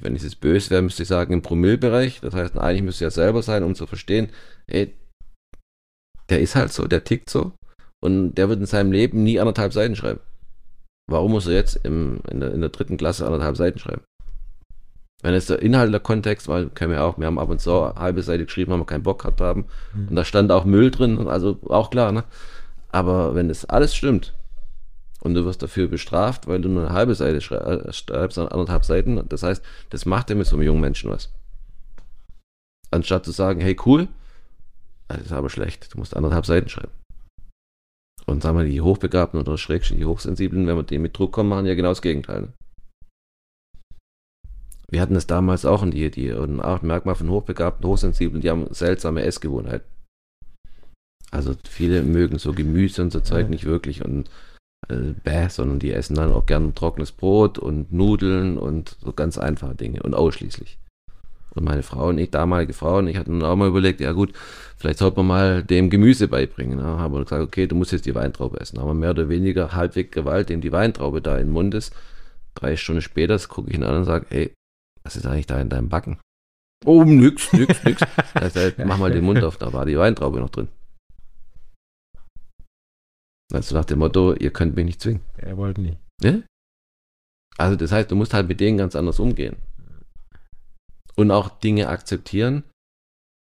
wenn ich jetzt böse wäre, müsste ich sagen, im Promillbereich. Das heißt, eigentlich müsste ja selber sein, um zu verstehen, ey, der ist halt so, der tickt so. Und der wird in seinem Leben nie anderthalb Seiten schreiben. Warum muss er jetzt im, in, der, in der dritten Klasse anderthalb Seiten schreiben? Wenn es der Inhalt, der Kontext war, können wir auch, wir haben ab und zu eine halbe Seite geschrieben, haben wir keinen Bock gehabt haben. Mhm. Und da stand auch Müll drin, also auch klar, ne? Aber wenn es alles stimmt und du wirst dafür bestraft, weil du nur eine halbe Seite äh, schreibst, an anderthalb Seiten, das heißt, das macht ja mit so einem jungen Menschen was. Anstatt zu sagen, hey cool, das ist aber schlecht, du musst anderthalb Seiten schreiben. Und sagen wir, die Hochbegabten oder Schrägstrich die Hochsensiblen, wenn wir denen mit Druck kommen, machen ja genau das Gegenteil. Ne? Wir hatten es damals auch in die, die ein Merkmal von Hochbegabten, Hochsensiblen, die haben seltsame Essgewohnheiten. Also viele mögen so Gemüse und so Zeug ja. nicht wirklich und äh, bäh, sondern die essen dann auch gern trockenes Brot und Nudeln und so ganz einfache Dinge und ausschließlich. Und meine Frau und ich, damalige Frau und ich hatten auch mal überlegt, ja gut, vielleicht sollte man mal dem Gemüse beibringen. Da haben wir gesagt, okay, du musst jetzt die Weintraube essen. Da haben wir mehr oder weniger halbwegs Gewalt, dem die Weintraube da im Mund ist. Drei Stunden später gucke ich ihn an und sage, hey, was ist eigentlich da in deinem Backen? Oh, nix, nix, nix. Das heißt, mach mal den Mund auf, da war die Weintraube noch drin. Also nach dem Motto, ihr könnt mich nicht zwingen. Er wollte nicht. Ja? Also das heißt, du musst halt mit denen ganz anders umgehen. Und auch Dinge akzeptieren,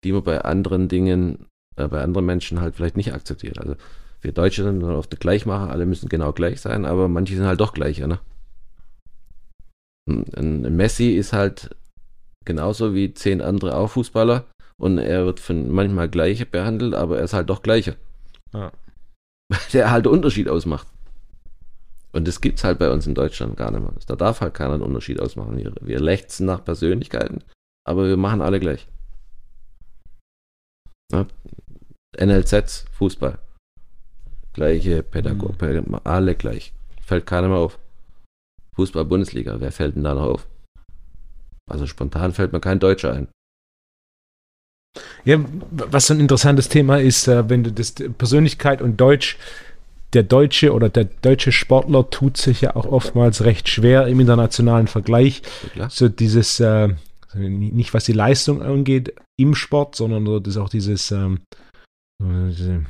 die man bei anderen Dingen, äh, bei anderen Menschen halt vielleicht nicht akzeptiert. Also wir Deutsche sind oft gleich machen, alle müssen genau gleich sein, aber manche sind halt doch gleicher, ne? Ein Messi ist halt genauso wie zehn andere auch Fußballer und er wird von manchmal gleich behandelt, aber er ist halt doch gleicher. Ja. Der halt Unterschied ausmacht. Und das gibt es halt bei uns in Deutschland gar nicht mehr. Da darf halt keiner einen Unterschied ausmachen. Wir, wir lechzen nach Persönlichkeiten, aber wir machen alle gleich. Ja? NLZ, Fußball. gleiche Pädagogik, mhm. alle gleich. Fällt keiner mehr auf. Fußball-Bundesliga, wer fällt denn da noch auf? Also spontan fällt mir kein Deutscher ein. Ja, was so ein interessantes Thema ist, äh, wenn du das Persönlichkeit und Deutsch, der Deutsche oder der deutsche Sportler tut sich ja auch oftmals recht schwer im internationalen Vergleich. Ja, so dieses, äh, nicht was die Leistung angeht im Sport, sondern so das auch dieses ähm, diese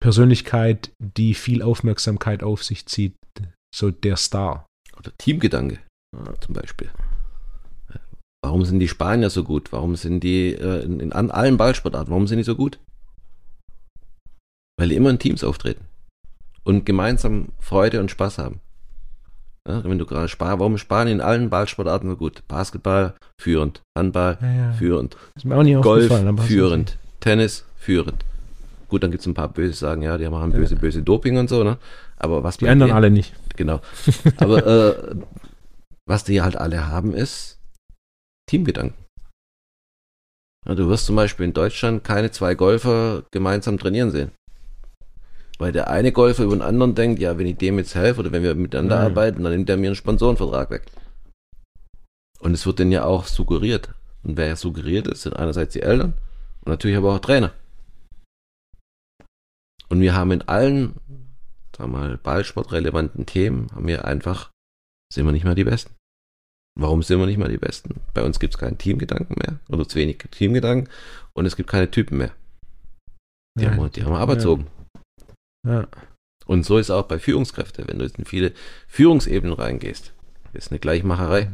Persönlichkeit, die viel Aufmerksamkeit auf sich zieht, so der Star. Oder Teamgedanke zum Beispiel. Warum sind die Spanier so gut? Warum sind die äh, in, in, allen Ballsportarten, warum sind die so gut? Weil die immer in Teams auftreten und gemeinsam Freude und Spaß haben. Ja, wenn du gerade Spanien, warum Spanien in allen Ballsportarten so gut? Basketball führend, Handball ja, führend, Golf führend, Tennis führend. Gut, dann gibt es ein paar böse sagen, ja, die machen böse, böse Doping und so, ne? Aber was die anderen alle nicht. Genau. Aber äh, was die halt alle haben, ist Teamgedanken. Ja, du wirst zum Beispiel in Deutschland keine zwei Golfer gemeinsam trainieren sehen. Weil der eine Golfer über den anderen denkt, ja, wenn ich dem jetzt helfe oder wenn wir miteinander mhm. arbeiten, dann nimmt er mir einen Sponsorenvertrag weg. Und es wird denen ja auch suggeriert. Und wer ja suggeriert ist, sind einerseits die Eltern und natürlich aber auch Trainer. Und wir haben in allen, sagen wir mal, ballsportrelevanten Themen, haben wir einfach, sind wir nicht mehr die Besten. Warum sind wir nicht mehr die Besten? Bei uns gibt es keinen Teamgedanken mehr oder zu wenig Teamgedanken und es gibt keine Typen mehr. Die, ja, haben, wir, die haben wir aberzogen. Ja. Ja. Und so ist auch bei Führungskräften, wenn du jetzt in viele Führungsebenen reingehst, ist eine Gleichmacherei.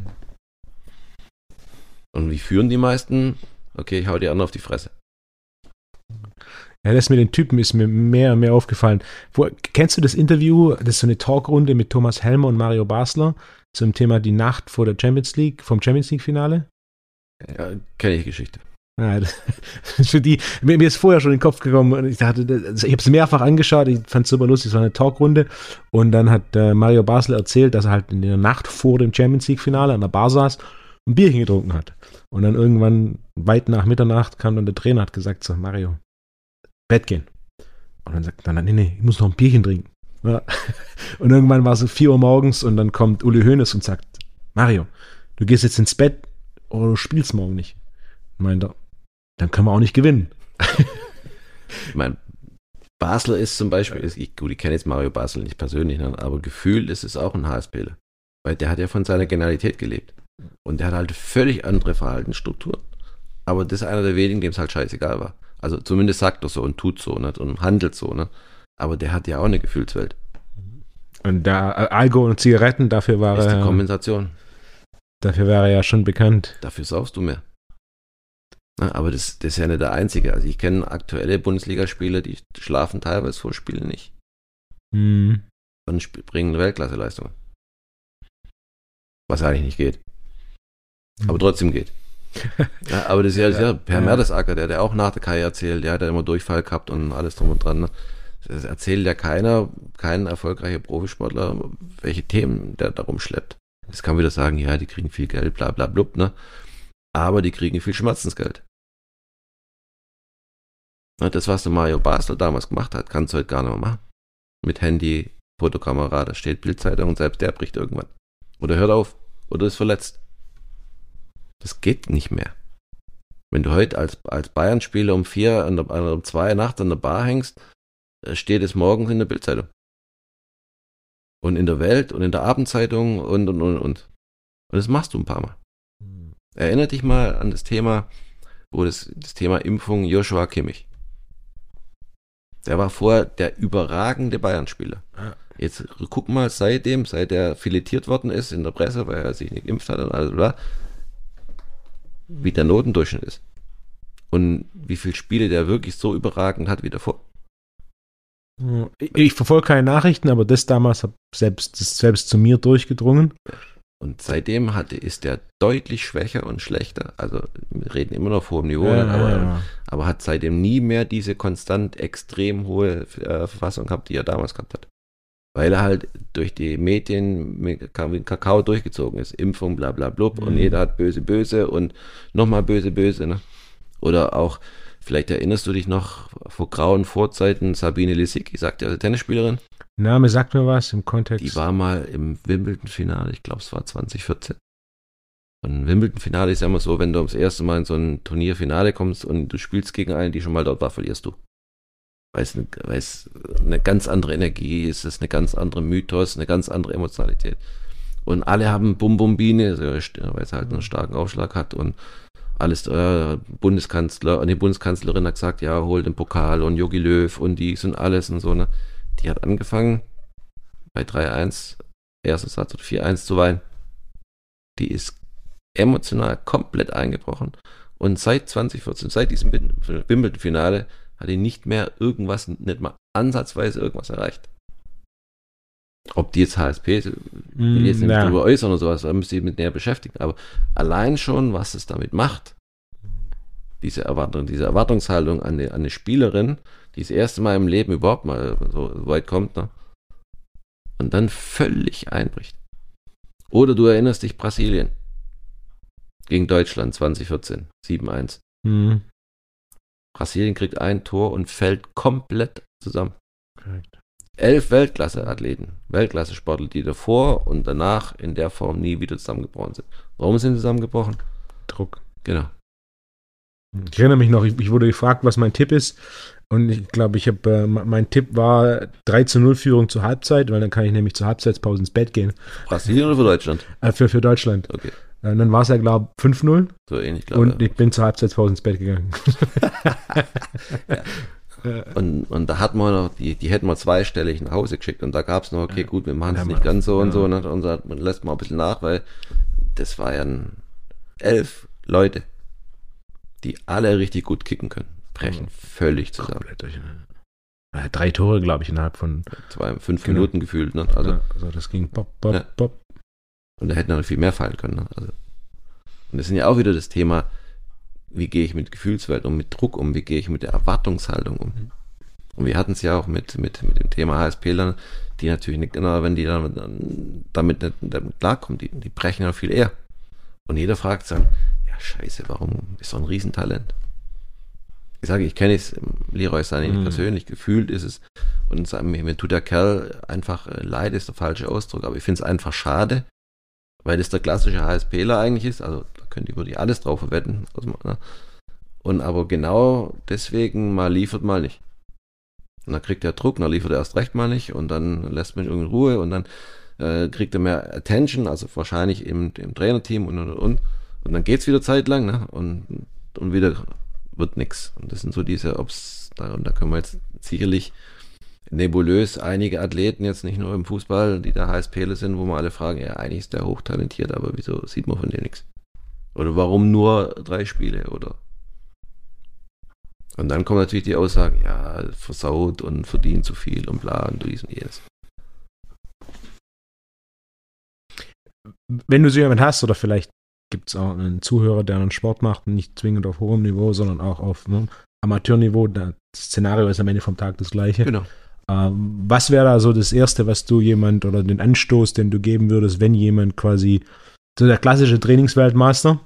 Und wie führen die meisten? Okay, ich hau die anderen auf die Fresse. Ja, das mit den Typen ist mir mehr und mehr aufgefallen. Wo, kennst du das Interview? Das ist so eine Talkrunde mit Thomas Helmer und Mario Basler zum Thema die Nacht vor der Champions League, vom Champions League Finale. Ja, kenne ich Geschichte. Ja, das, für die, mir, mir, ist vorher schon in den Kopf gekommen ich also ich habe es mehrfach angeschaut, ich fand es super lustig, es war eine Talkrunde und dann hat äh, Mario Basler erzählt, dass er halt in der Nacht vor dem Champions League Finale an der Bar saß und ein Bierchen getrunken hat. Und dann irgendwann weit nach Mitternacht kam dann der Trainer hat gesagt so, Mario, Bett gehen. Und dann sagt er, nee, nee, ich muss noch ein Bierchen trinken. Ja. Und irgendwann war es so 4 Uhr morgens und dann kommt Uli Hoeneß und sagt, Mario, du gehst jetzt ins Bett oder du spielst morgen nicht. Meint er, dann können wir auch nicht gewinnen. ich meine, Basler ist zum Beispiel, ist, ich, gut, ich kenne jetzt Mario Basler nicht persönlich, ne, aber gefühlt ist es auch ein HSPler. Weil der hat ja von seiner Genialität gelebt. Und der hat halt völlig andere Verhaltensstrukturen. Aber das ist einer der wenigen, dem es halt scheißegal war. Also zumindest sagt er so und tut so nicht? und handelt so. Ne? Aber der hat ja auch eine Gefühlswelt. Und da äh, Alkohol und Zigaretten, dafür war er. Ist die Kompensation. Dafür wäre er ja schon bekannt. Dafür saufst du mehr. Na, aber das, das ist ja nicht der einzige. Also ich kenne aktuelle Bundesligaspieler, die schlafen teilweise vor Spielen nicht. Mhm. Und bringen Weltklasseleistungen. Was eigentlich nicht geht. Mhm. Aber trotzdem geht. ja, aber das ist ja, ja, ja Per Mertesacker, der, der auch nach der Karriere erzählt, der hat ja immer Durchfall gehabt und alles drum und dran. Ne? Das erzählt ja keiner, kein erfolgreicher Profisportler, welche Themen der darum schleppt. Jetzt kann man wieder sagen, ja, die kriegen viel Geld, bla bla blub, ne? Aber die kriegen viel Schmerzensgeld. Das, was der Mario Basler damals gemacht hat, kannst du heute gar nicht mehr machen. Mit Handy, Fotokamera, da steht Bildzeitung und selbst der bricht irgendwann. Oder hört auf. Oder ist verletzt. Das geht nicht mehr. Wenn du heute als, als Bayern-Spieler um vier, an der, um zwei Nacht an der Bar hängst, äh, steht es morgens in der Bildzeitung. Und in der Welt und in der Abendzeitung und, und, und, und. Und das machst du ein paar Mal. Mhm. Erinner dich mal an das Thema, wo das, das Thema Impfung Joshua Kimmich. Der war vorher der überragende Bayern-Spieler. Jetzt guck mal, seitdem, seit er filetiert worden ist in der Presse, weil er sich nicht geimpft hat und alles, bla, wie der Notendurchschnitt ist. Und wie viele Spiele der wirklich so überragend hat wie davor. Ich, ich verfolge keine Nachrichten, aber das damals hat selbst, selbst zu mir durchgedrungen. Und seitdem hatte, ist der deutlich schwächer und schlechter. Also wir reden immer noch auf hohem Niveau, ja, aber, ja. aber hat seitdem nie mehr diese konstant extrem hohe äh, Verfassung gehabt, die er damals gehabt hat. Weil er halt durch die Medien mit Kakao durchgezogen ist. Impfung, bla bla blub. Mhm. Und jeder hat böse, böse und nochmal böse, böse. Ne? Oder auch Vielleicht erinnerst du dich noch vor grauen Vorzeiten Sabine Lisicki, sagt ja, Tennisspielerin. Name sagt mir was im Kontext. Die war mal im Wimbledon-Finale, ich glaube es war 2014. Und Wimbledon-Finale ist ja immer so, wenn du ums erste Mal in so ein Turnierfinale kommst und du spielst gegen einen, die schon mal dort war, verlierst du. Weil es eine, weil es eine ganz andere Energie ist, es ist eine ganz andere Mythos, eine ganz andere Emotionalität. Und alle haben Bum-Bumbine, weil es halt einen starken Aufschlag hat und alles, äh, Bundeskanzler, die Bundeskanzlerin hat gesagt, ja, hol den Pokal und Jogi Löw und dies und alles und so, ne. Die hat angefangen, bei 3-1, erster Satz oder 4-1 zu weinen. Die ist emotional komplett eingebrochen. Und seit 2014, seit diesem Wimbledon-Finale, hat die nicht mehr irgendwas, nicht mal ansatzweise irgendwas erreicht. Ob die jetzt HSP, will ich jetzt nicht ja. darüber äußern oder sowas, da müsste ich mit näher beschäftigen. Aber allein schon, was es damit macht, diese Erwartung, diese Erwartungshaltung an eine, an eine Spielerin, die das erste Mal im Leben überhaupt mal so weit kommt, ne? und dann völlig einbricht. Oder du erinnerst dich Brasilien gegen Deutschland 2014, 7-1. Mhm. Brasilien kriegt ein Tor und fällt komplett zusammen. Korrekt. Elf Weltklasse-Athleten, Weltklasse-Sportler, die davor und danach in der Form nie wieder zusammengebrochen sind. Warum sind sie zusammengebrochen? Druck. Genau. Ich erinnere mich noch, ich, ich wurde gefragt, was mein Tipp ist. Und ich glaube, ich habe, äh, mein Tipp war 3 zu 0 Führung zur Halbzeit, weil dann kann ich nämlich zur Halbzeitpause ins Bett gehen. Brasilien oder für Deutschland? Äh, für, für Deutschland. Okay, Äh, Und dann war es ja, glaube ich, 5-0 so ähnlich, glaube und ich. ich bin zur Halbzeitpause ins Bett gegangen. Und, und da hatten wir noch, die, die hätten wir zweistellig nach Hause geschickt und da gab es noch, okay, gut, wir machen es Ja, nicht ganz so und ja. so, ne? und da lässt man ein bisschen nach, weil das war ja ein elf Leute, die alle richtig gut kicken können. Brechen völlig zusammen. Komplett durch. Äh, Drei Tore, glaube ich, innerhalb von. Zwei, fünf Genau. Minuten gefühlt, ne? Also, ja, also das ging pop, pop, Ja. pop. Und da hätten noch viel mehr fallen können. Ne? Also, und das ist ja auch wieder das Thema, wie gehe ich mit Gefühlswelt um, mit Druck um, wie gehe ich mit der Erwartungshaltung um. Und wir hatten es ja auch mit, mit, mit dem Thema HSP-Lern, die natürlich nicht genau, wenn die dann, dann damit nicht damit klarkommen, die, die brechen ja viel eher. Und jeder fragt dann, ja scheiße, warum ist so ein Riesentalent? Ich sage, ich kenne es, Leroy Sané nicht Mhm. persönlich, gefühlt ist es, und mir, mir tut der Kerl einfach äh, leid, ist der falsche Ausdruck, aber ich finde es einfach schade, weil das der klassische HSPler eigentlich ist, also da könnt ihr wirklich alles drauf verwetten. Also, ne? Und aber genau deswegen mal liefert, mal nicht. Und dann kriegt er Druck, dann liefert er erst recht mal nicht und dann lässt man ihn in Ruhe und dann äh, kriegt er mehr Attention, also wahrscheinlich im, im Trainerteam und und und. Und dann geht's wieder zeitlang, ne? Und, und wieder wird nix. Und das sind so diese, ob's, da, und da können wir jetzt sicherlich nebulös einige Athleten, jetzt nicht nur im Fußball, die da HSPler sind, wo wir alle fragen, ja, eigentlich ist der hochtalentiert, aber wieso sieht man von dem nichts? Oder warum nur drei Spiele? Oder und dann kommen natürlich die Aussagen, ja, versaut und verdient zu viel und bla und dies und jenes. Wenn du so jemanden hast, oder vielleicht gibt es auch einen Zuhörer, der einen Sport macht, nicht zwingend auf hohem Niveau, sondern auch auf ne, Amateurniveau, das Szenario ist am Ende vom Tag das gleiche. Genau. Ähm, was wäre da so das Erste, was du jemand oder den Anstoß, den du geben würdest, wenn jemand quasi, so der klassische Trainingsweltmeister,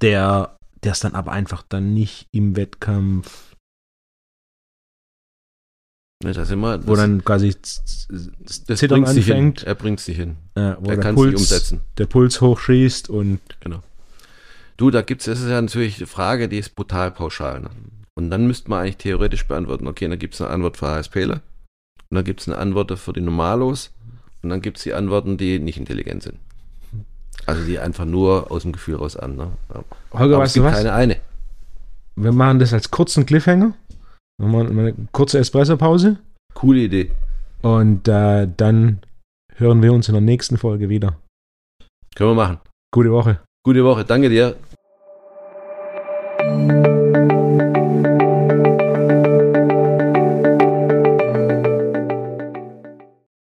der der es dann aber einfach dann nicht im Wettkampf, Ne, da sind wir, wo dann quasi das das Zittern nicht hin. anfängt, Er bringt es nicht hin. äh, wo Er der kann es Puls, umsetzen. der Puls hochschießt und Du, da gibt's, das ist ja natürlich die Frage, die ist brutal pauschal. Ne? Und dann müsste man eigentlich theoretisch beantworten, okay, dann gibt's eine Antwort für HSPler und dann gibt's eine Antwort für die Normalos und dann gibt's die Antworten, die nicht intelligent sind. Also die einfach nur aus dem Gefühl raus an. Ne? Holger, Aber es weißt du gibt was? keine eine. Wir machen das als kurzen Cliffhanger. Wir machen eine kurze Espresso-Pause Coole Idee. und äh, dann hören wir uns in der nächsten Folge wieder. Können wir machen. Gute Woche. Gute Woche. Danke dir.